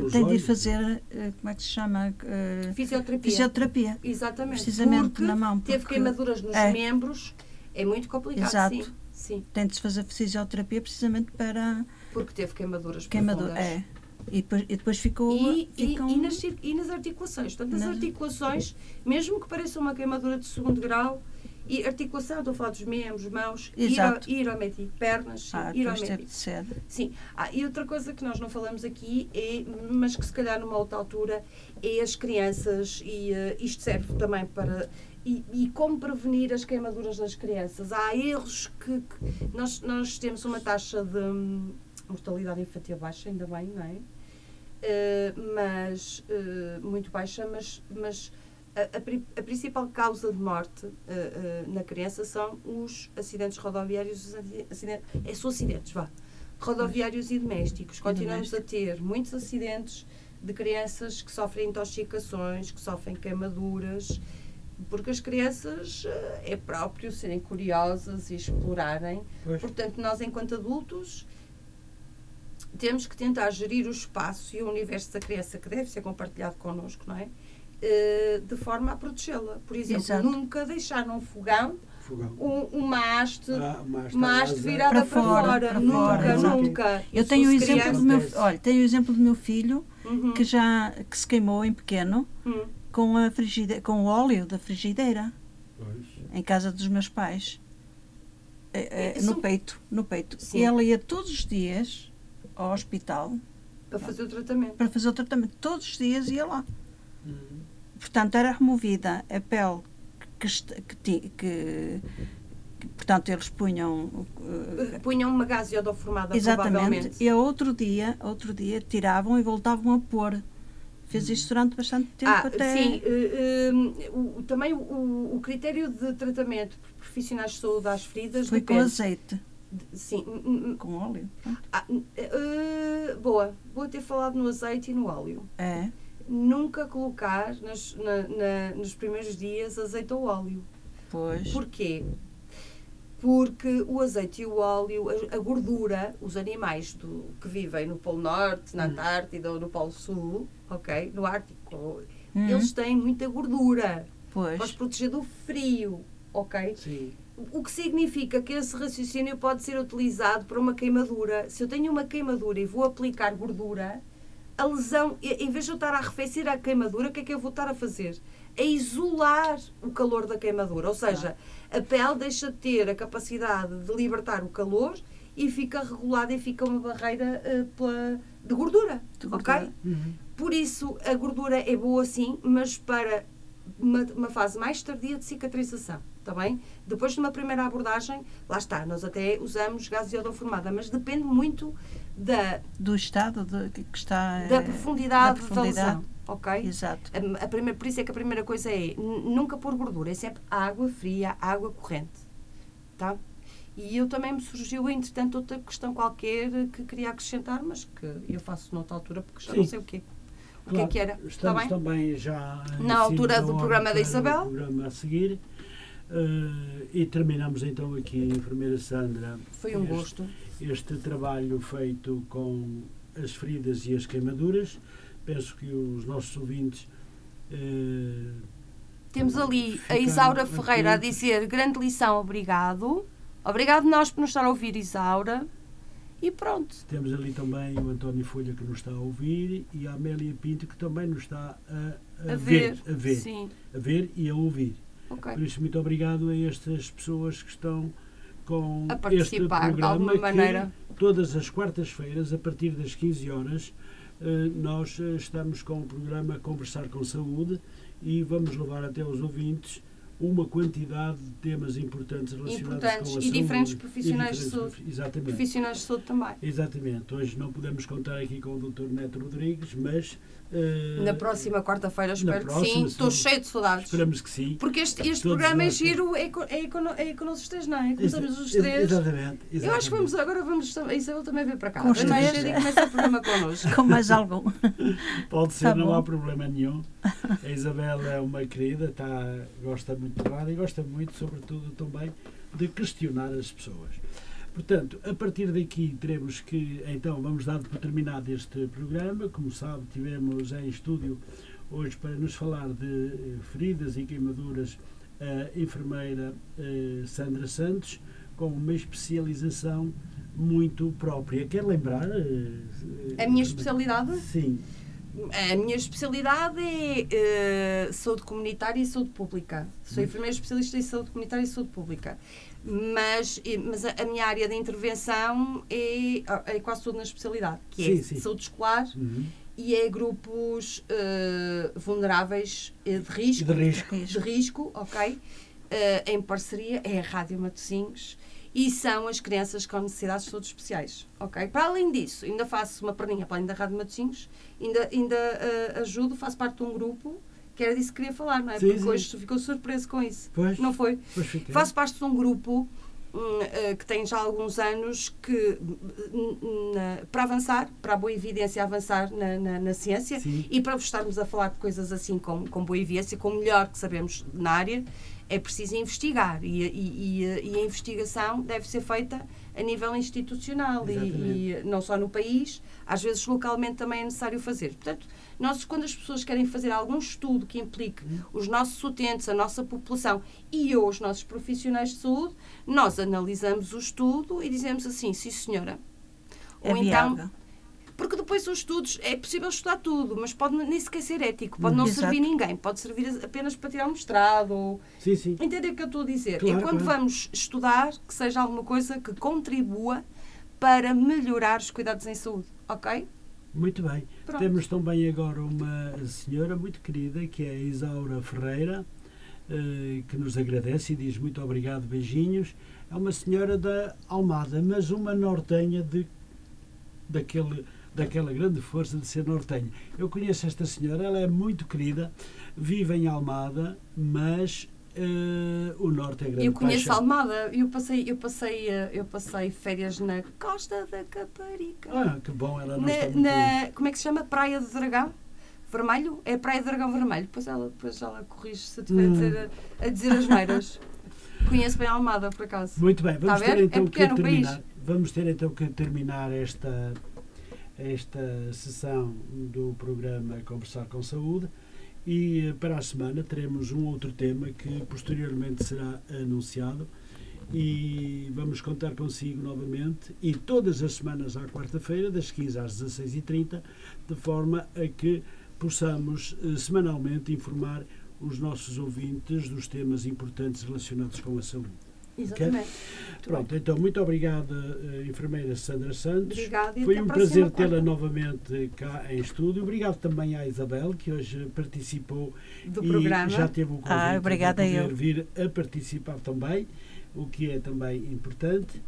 [SPEAKER 1] nos
[SPEAKER 3] tem de ir fazer, eh, como é que se chama? Eh,
[SPEAKER 2] Fisioterapia.
[SPEAKER 3] fisioterapia.
[SPEAKER 2] Exatamente.
[SPEAKER 3] Precisamente
[SPEAKER 2] porque
[SPEAKER 3] na mão,
[SPEAKER 2] Teve
[SPEAKER 3] porque-
[SPEAKER 2] queimaduras nos
[SPEAKER 3] é.
[SPEAKER 2] membros. É muito complicado,
[SPEAKER 3] Exato.
[SPEAKER 2] sim. Sim.
[SPEAKER 3] Tem de se fazer fisioterapia precisamente para
[SPEAKER 2] Porque teve queimaduras
[SPEAKER 3] queimadura.
[SPEAKER 2] profundas.
[SPEAKER 3] É. E depois, e depois ficou.
[SPEAKER 2] E, e-
[SPEAKER 3] ficam-
[SPEAKER 2] e nas, cir- e nas articulações. Portanto, as
[SPEAKER 3] Nas-
[SPEAKER 2] articulações, mesmo que pareça uma queimadura de segundo grau, e articulação, estou a falar dos membros, mãos,
[SPEAKER 3] Exato.
[SPEAKER 2] iro- iromético, pernas, sim,
[SPEAKER 3] Ah, de ser.
[SPEAKER 2] Sim. Ah, e outra coisa que nós não falamos aqui, é, mas que se calhar numa outra altura, é as crianças, e eh, isto serve também para. E, e como prevenir as queimaduras nas crianças? Há erros que. que- nós, nós temos uma taxa de hum, mortalidade infantil baixa, ainda bem, não é? Eh, mas. eh, muito baixa, mas. mas a, a pri- a principal causa de morte eh, eh, na criança são os acidentes rodoviários, os aci- acidentes, é só acidentes, vá rodoviários e domésticos. Continuamos a ter muitos acidentes de crianças que sofrem intoxicações, que sofrem queimaduras, porque as crianças eh, é próprio serem curiosas e explorarem.
[SPEAKER 1] Pois.
[SPEAKER 2] Portanto, nós, enquanto adultos, temos que tentar gerir o espaço e o universo da criança que deve ser compartilhado connosco, não é? Uh, de forma a protegê-la. Por exemplo,
[SPEAKER 3] Exato.
[SPEAKER 2] nunca deixar num fogão
[SPEAKER 1] Fogão.
[SPEAKER 2] um, uma haste,
[SPEAKER 1] Ah, uma haste
[SPEAKER 2] uma haste
[SPEAKER 1] asa.
[SPEAKER 2] virada
[SPEAKER 3] Para
[SPEAKER 2] para,
[SPEAKER 3] fora,
[SPEAKER 2] fora.
[SPEAKER 3] para
[SPEAKER 2] Nunca,
[SPEAKER 3] fora,
[SPEAKER 1] exato.
[SPEAKER 2] nunca.
[SPEAKER 3] Eu tenho o exemplo
[SPEAKER 2] criança-
[SPEAKER 3] do meu, olha, tenho o exemplo do meu filho
[SPEAKER 2] Uhum.
[SPEAKER 3] que já que se queimou em pequeno
[SPEAKER 2] Hum.
[SPEAKER 3] com a frigide, com o óleo da frigideira
[SPEAKER 1] Pois.
[SPEAKER 3] em casa dos meus pais. Eh, eh, no peito, no peito.
[SPEAKER 2] Sim.
[SPEAKER 3] E ela ia todos os dias ao hospital
[SPEAKER 2] Para fazer o tratamento.
[SPEAKER 3] para fazer o tratamento. Todos os dias ia lá.
[SPEAKER 1] Hum.
[SPEAKER 3] Portanto, era removida a pele que, que, que- portanto, eles punham eh,
[SPEAKER 2] Punham uma gase iodoformada,
[SPEAKER 3] exatamente e a outro dia, outro dia tiravam e voltavam a pôr. Fez isto durante bastante tempo
[SPEAKER 2] Ah,
[SPEAKER 3] até.
[SPEAKER 2] sim. eh, eh, o- também o, o critério de tratamento por profissionais de saúde às feridas
[SPEAKER 3] Foi com
[SPEAKER 2] depende.
[SPEAKER 3] azeite,
[SPEAKER 2] de- Sim.
[SPEAKER 3] com óleo.
[SPEAKER 2] ah, boa. Vou ter falado no azeite e no óleo.
[SPEAKER 3] É,
[SPEAKER 2] Nunca colocar nas- na- na- nos primeiros dias azeite ou óleo.
[SPEAKER 3] pois.
[SPEAKER 2] Porquê? Porque o azeite e o óleo, a, a gordura, os animais do, que vivem no Polo Norte, na Antártida ou no Polo Sul, ok? No Ártico,
[SPEAKER 3] Hum,
[SPEAKER 2] eles têm muita gordura para os
[SPEAKER 3] pois.
[SPEAKER 2] proteger do frio, ok?
[SPEAKER 1] Sim.
[SPEAKER 2] O que significa que esse raciocínio pode ser utilizado para uma queimadura. Se eu tenho uma queimadura e vou aplicar gordura, a lesão, em vez de eu estar a arrefecer a queimadura, o que é que eu vou estar a fazer? A isolar o calor da queimadura. Ou seja, a pele deixa de ter a capacidade de libertar o calor e fica regulada e fica uma barreira eh, pela- de gordura.
[SPEAKER 3] De
[SPEAKER 2] ok?
[SPEAKER 3] gordura.
[SPEAKER 1] Uhum.
[SPEAKER 2] Por isso, a gordura é boa sim, mas para uma, uma fase mais tardia de cicatrização, está bem? Depois de uma primeira abordagem, lá está, nós até usamos gás iodoformada, mas depende muito da,
[SPEAKER 3] Do estado de, que está.
[SPEAKER 2] da
[SPEAKER 3] eh,
[SPEAKER 2] profundidade
[SPEAKER 3] da
[SPEAKER 2] da,
[SPEAKER 3] profundidade.
[SPEAKER 2] lesão, ok?
[SPEAKER 3] Exato.
[SPEAKER 2] A, a primeira, por isso é que a primeira coisa é nunca pôr gordura, é sempre água fria, água corrente, tá? E eu também me surgiu, entretanto, outra questão qualquer que queria acrescentar, mas que eu faço noutra altura porque já não
[SPEAKER 1] Sim.
[SPEAKER 2] sei o quê. O
[SPEAKER 1] Claro,
[SPEAKER 2] que é que era? Está
[SPEAKER 1] Estamos
[SPEAKER 2] bem?
[SPEAKER 1] também já
[SPEAKER 2] Na altura
[SPEAKER 1] da
[SPEAKER 2] do programa da Isabel.
[SPEAKER 1] Programa a seguir. Eh, e terminamos então aqui, enfermeira Sandra,
[SPEAKER 2] Foi um
[SPEAKER 1] este-
[SPEAKER 2] gosto.
[SPEAKER 1] Este trabalho feito com as feridas e as queimaduras. Penso que os nossos ouvintes eh,
[SPEAKER 2] Temos ali a Isaura Ferreira a dizer grande lição, obrigado. Obrigado nós por nos estar a ouvir, Isaura. E pronto.
[SPEAKER 1] temos ali também o António Folha que nos está a ouvir e a Amélia Pinto que também nos está a, a
[SPEAKER 2] A
[SPEAKER 1] ver,
[SPEAKER 2] ver.
[SPEAKER 1] a ver,
[SPEAKER 2] Sim.
[SPEAKER 1] a ver e a ouvir.
[SPEAKER 2] Ok.
[SPEAKER 1] Por isso, muito obrigado a estas pessoas que estão com
[SPEAKER 2] A
[SPEAKER 1] este
[SPEAKER 2] participar de
[SPEAKER 1] programa
[SPEAKER 2] alguma
[SPEAKER 1] que
[SPEAKER 2] maneira.
[SPEAKER 1] todas as quartas-feiras, a partir das 15 horas, eh, nós eh, estamos com o programa Conversar com Saúde e vamos levar até aos ouvintes uma quantidade de temas importantes relacionados
[SPEAKER 2] Importantes
[SPEAKER 1] com a
[SPEAKER 2] e
[SPEAKER 1] saúde.
[SPEAKER 2] diferentes
[SPEAKER 1] e
[SPEAKER 2] profissionais de
[SPEAKER 1] diferentes
[SPEAKER 2] saúde.
[SPEAKER 1] profi- Exatamente.
[SPEAKER 2] Profissionais de saúde também.
[SPEAKER 1] Exatamente. Hoje não podemos contar aqui com o Dr. Neto Rodrigues, mas eh,
[SPEAKER 2] Na próxima quarta-feira, espero que
[SPEAKER 1] próxima,
[SPEAKER 2] sim. Estou
[SPEAKER 1] sim.
[SPEAKER 2] cheio de saudades.
[SPEAKER 1] esperamos que sim.
[SPEAKER 2] Porque este, este
[SPEAKER 1] Todos
[SPEAKER 2] programa é
[SPEAKER 1] sim.
[SPEAKER 2] giro, é, co- é, cono- é com nós três, não é? Começamos os três.
[SPEAKER 1] Exatamente.
[SPEAKER 2] Eu acho que vamos,
[SPEAKER 1] exatamente.
[SPEAKER 2] agora vamos. A Isabel também vir para cá.
[SPEAKER 3] Com os
[SPEAKER 2] Vem cedo e começa o programa connosco.
[SPEAKER 3] Com mais algum.
[SPEAKER 1] Pode ser,
[SPEAKER 3] Tá
[SPEAKER 1] não há problema nenhum. A Isabel é uma querida, tá, gosta muito e gosta muito, sobretudo, também de questionar as pessoas. Portanto, a partir daqui teremos que, então, vamos dar por terminado este programa. Como sabe, tivemos em estúdio hoje para nos falar de eh, feridas e queimaduras a enfermeira eh, Sandra Santos, com uma especialização muito própria. Quer lembrar? eh,
[SPEAKER 2] A minha especialidade?
[SPEAKER 1] Sim.
[SPEAKER 2] A minha especialidade é eh, saúde comunitária e saúde pública. Sou enfermeira especialista em saúde comunitária e saúde pública. Mas, mas a, minha área de intervenção é, é quase tudo na especialidade, que é
[SPEAKER 1] Sim, sim.
[SPEAKER 2] saúde escolar
[SPEAKER 1] Uhum.
[SPEAKER 2] e é grupos eh, vulneráveis eh, de risco.
[SPEAKER 1] De risco.
[SPEAKER 2] de risco, ok? Eh, em parceria é a Rádio Matosinhos e são as crianças com necessidades de saúde especiais, ok? Para além disso, ainda faço uma perninha para além da Rádio Matosinhos, ainda, ainda eh, ajudo, faço parte de um grupo que era disso que queria falar, não é?
[SPEAKER 1] Sim,
[SPEAKER 2] Porque
[SPEAKER 1] sim.
[SPEAKER 2] hoje ficou surpreso com isso.
[SPEAKER 1] Pois,
[SPEAKER 2] Não foi?
[SPEAKER 1] pois fiquei.
[SPEAKER 2] Faço parte de um grupo hum, eh, que tem já alguns anos que, hum, na- para avançar, para a boa evidência avançar na, na- na ciência,
[SPEAKER 1] Sim.
[SPEAKER 2] e para estarmos a falar de coisas assim com, com boa evidência, com o melhor que sabemos na área, é preciso investigar. E, a- e- e a- investigação deve ser feita a nível institucional e, e, não só no país, às vezes localmente também é necessário fazer. Portanto, nós, quando as pessoas querem fazer algum estudo que implique hum. os nossos utentes, a nossa população e os nossos profissionais de saúde, nós analisamos o estudo e dizemos assim, sim senhora.
[SPEAKER 3] É Ou então,
[SPEAKER 2] depois os estudos, é possível estudar tudo, mas pode nem sequer ser ético, pode não Exato. servir ninguém, pode servir apenas para tirar um mestrado. Ou...
[SPEAKER 1] Sim, sim.
[SPEAKER 2] Entender o que eu estou a dizer? Claro, e quando claro. vamos estudar, que seja alguma coisa que contribua para melhorar os cuidados em saúde, ok?
[SPEAKER 1] Muito bem. Pronto. Temos também agora uma senhora muito querida, que é a Isaura Ferreira, eh, que nos agradece e diz muito obrigado, beijinhos. É uma senhora da Almada, mas uma nortenha de, daquele daquela grande força de ser nortenha. Eu conheço esta senhora, ela é muito querida, vive em Almada, mas uh, o norte é grande
[SPEAKER 2] Eu conheço
[SPEAKER 1] paixão.
[SPEAKER 2] Almada, eu passei, eu, passei, eh, eu passei férias na Costa da Caparica.
[SPEAKER 1] Ah, que bom, ela não
[SPEAKER 2] na,
[SPEAKER 1] está
[SPEAKER 2] muito... na, Como é que se chama? Praia do Dragão? Vermelho? É Praia do Dragão Vermelho. Depois ela, depois ela corrige se eu estiver hum. a, dizer, a dizer as neiras. Conheço bem a Almada, por acaso.
[SPEAKER 1] Muito bem, vamos ter então é que terminar. País. Vamos ter então que terminar esta esta sessão do programa Conversar com Saúde e eh, para a semana teremos um outro tema que posteriormente será anunciado e vamos contar consigo novamente e todas as semanas à quarta-feira das 15 às 16h30 de forma a que possamos eh, semanalmente informar os nossos ouvintes dos temas importantes relacionados com a saúde.
[SPEAKER 2] Exatamente. Okay?
[SPEAKER 1] Pronto, então muito obrigada, uh, enfermeira Sandra Santos.
[SPEAKER 2] Obrigada
[SPEAKER 1] Foi um prazer tê-la novamente cá em estúdio. Obrigado também à Isabel, que hoje participou
[SPEAKER 2] do
[SPEAKER 1] e
[SPEAKER 2] programa.
[SPEAKER 1] já teve o convite
[SPEAKER 3] ah, obrigada
[SPEAKER 1] de
[SPEAKER 3] eu.
[SPEAKER 1] vir a participar também, o que é também importante.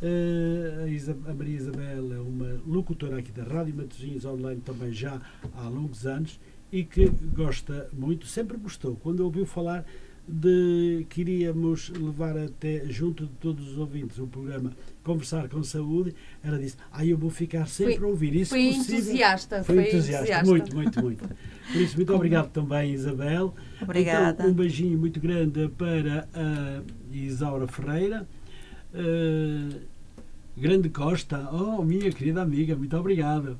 [SPEAKER 1] Uh, a, Isa, a, Maria Isabel é uma locutora aqui da Rádio Matosinhos Online também já há longos anos e que gosta muito, sempre gostou. Quando ouviu falar de que iríamos levar até junto de todos os ouvintes o programa Conversar com Saúde, ela disse: Ah, eu vou ficar sempre
[SPEAKER 2] foi,
[SPEAKER 1] a ouvir isso.
[SPEAKER 2] Foi possível. entusiasta.
[SPEAKER 1] Foi, foi entusiasta. entusiasta. Muito, muito, muito. Por isso, muito obrigado também, Isabel.
[SPEAKER 3] Obrigada.
[SPEAKER 1] Então, um beijinho muito grande para a Isaura Ferreira. Uh, Grande Costa, oh, minha querida amiga, muito obrigado.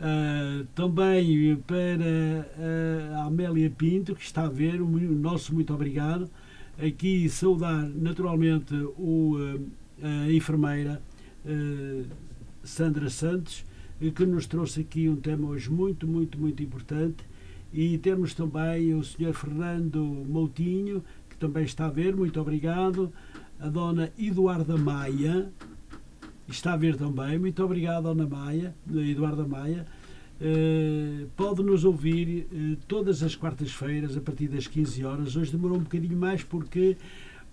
[SPEAKER 1] Uh, também para a Amélia Pinto, que está a ver, o nosso muito obrigado. Aqui saudar naturalmente o, uh, a enfermeira Sandra Santos, que nos trouxe aqui um tema hoje muito, muito, muito importante. E temos também o Sr. Fernando Moutinho, que também está a ver, muito obrigado. A Dona Eduarda Maia, está a ver também. Muito obrigado, Ana Maia, Eduarda Maia. Uh, pode nos ouvir uh, todas as quartas-feiras a partir das 15 horas. Hoje demorou um bocadinho mais porque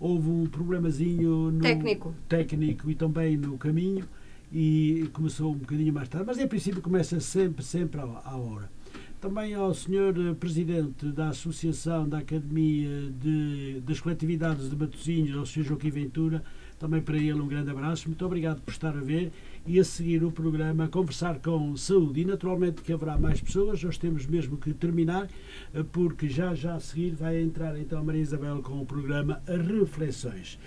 [SPEAKER 1] houve um problemazinho no
[SPEAKER 2] técnico,
[SPEAKER 1] técnico e também no caminho e começou um bocadinho mais tarde, mas em princípio começa sempre, sempre à, à hora. Também ao Sr. Eh, Presidente da Associação da Academia de, das Coletividades de Matosinhos, ao Sr. Joaquim Ventura, também para ele um grande abraço. Muito obrigado por estar a ver e a seguir o programa Conversar com Saúde. E naturalmente que haverá mais pessoas, nós temos mesmo que terminar, eh, porque já já a seguir vai entrar então Maria Isabel com o programa Reflexões.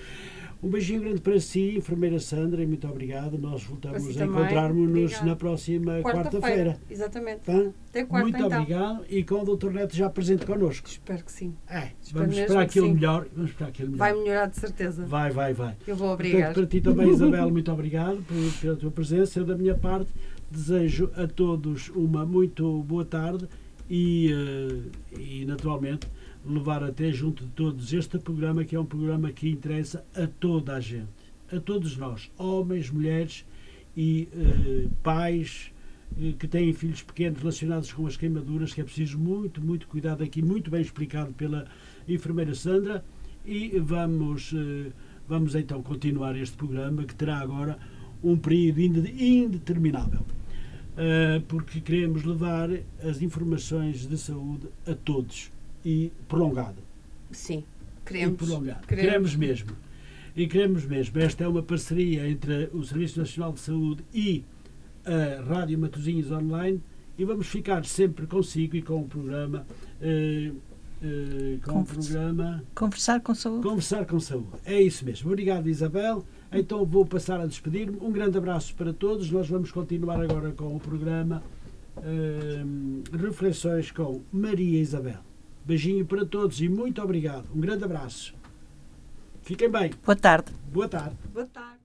[SPEAKER 1] Um beijinho grande para si, enfermeira Sandra, e muito obrigado. Nós voltamos a encontrar-nos na próxima quarta-feira.
[SPEAKER 2] Quarta Exatamente.
[SPEAKER 1] Tá?
[SPEAKER 2] Até quarta,
[SPEAKER 1] muito
[SPEAKER 2] então.
[SPEAKER 1] obrigado e com o Dr. Neto já presente connosco.
[SPEAKER 2] Espero que sim.
[SPEAKER 1] É, vamos esperar aquilo melhor. Vamos esperar aquilo melhor.
[SPEAKER 2] Vai melhorar de certeza.
[SPEAKER 1] Vai, vai, vai.
[SPEAKER 2] Eu vou obrigar.
[SPEAKER 1] Portanto, para ti também, Isabel, muito obrigado pela tua presença. Eu, da minha parte, desejo a todos uma muito boa tarde e, uh, e naturalmente, levar até junto de todos este programa, que é um programa que interessa a toda a gente, a todos nós, homens, mulheres e uh, pais uh, que têm filhos pequenos relacionados com as queimaduras, que é preciso muito, muito cuidado aqui, muito bem explicado pela enfermeira Sandra. E vamos, uh, vamos então continuar este programa que terá agora um período indeterminável. porque queremos levar as informações de saúde a todos e prolongado.
[SPEAKER 2] Sim, queremos.
[SPEAKER 1] E prolongado. Queremos. queremos mesmo. E queremos mesmo. Esta é uma parceria entre o Serviço Nacional de Saúde e a Rádio Matosinhos Online e vamos ficar sempre consigo e com o programa. Uh, uh, com Conversa. o programa.
[SPEAKER 3] Conversar com saúde.
[SPEAKER 1] Conversar com saúde. É isso mesmo. Obrigado, Isabel. Então vou passar a despedir-me. Um grande abraço para todos. Nós vamos continuar agora com o programa uh, Reflexões com Maria Isabel. Beijinho para todos e muito obrigado. Um grande abraço. Fiquem bem.
[SPEAKER 3] Boa tarde.
[SPEAKER 1] Boa tarde.
[SPEAKER 2] Boa tarde.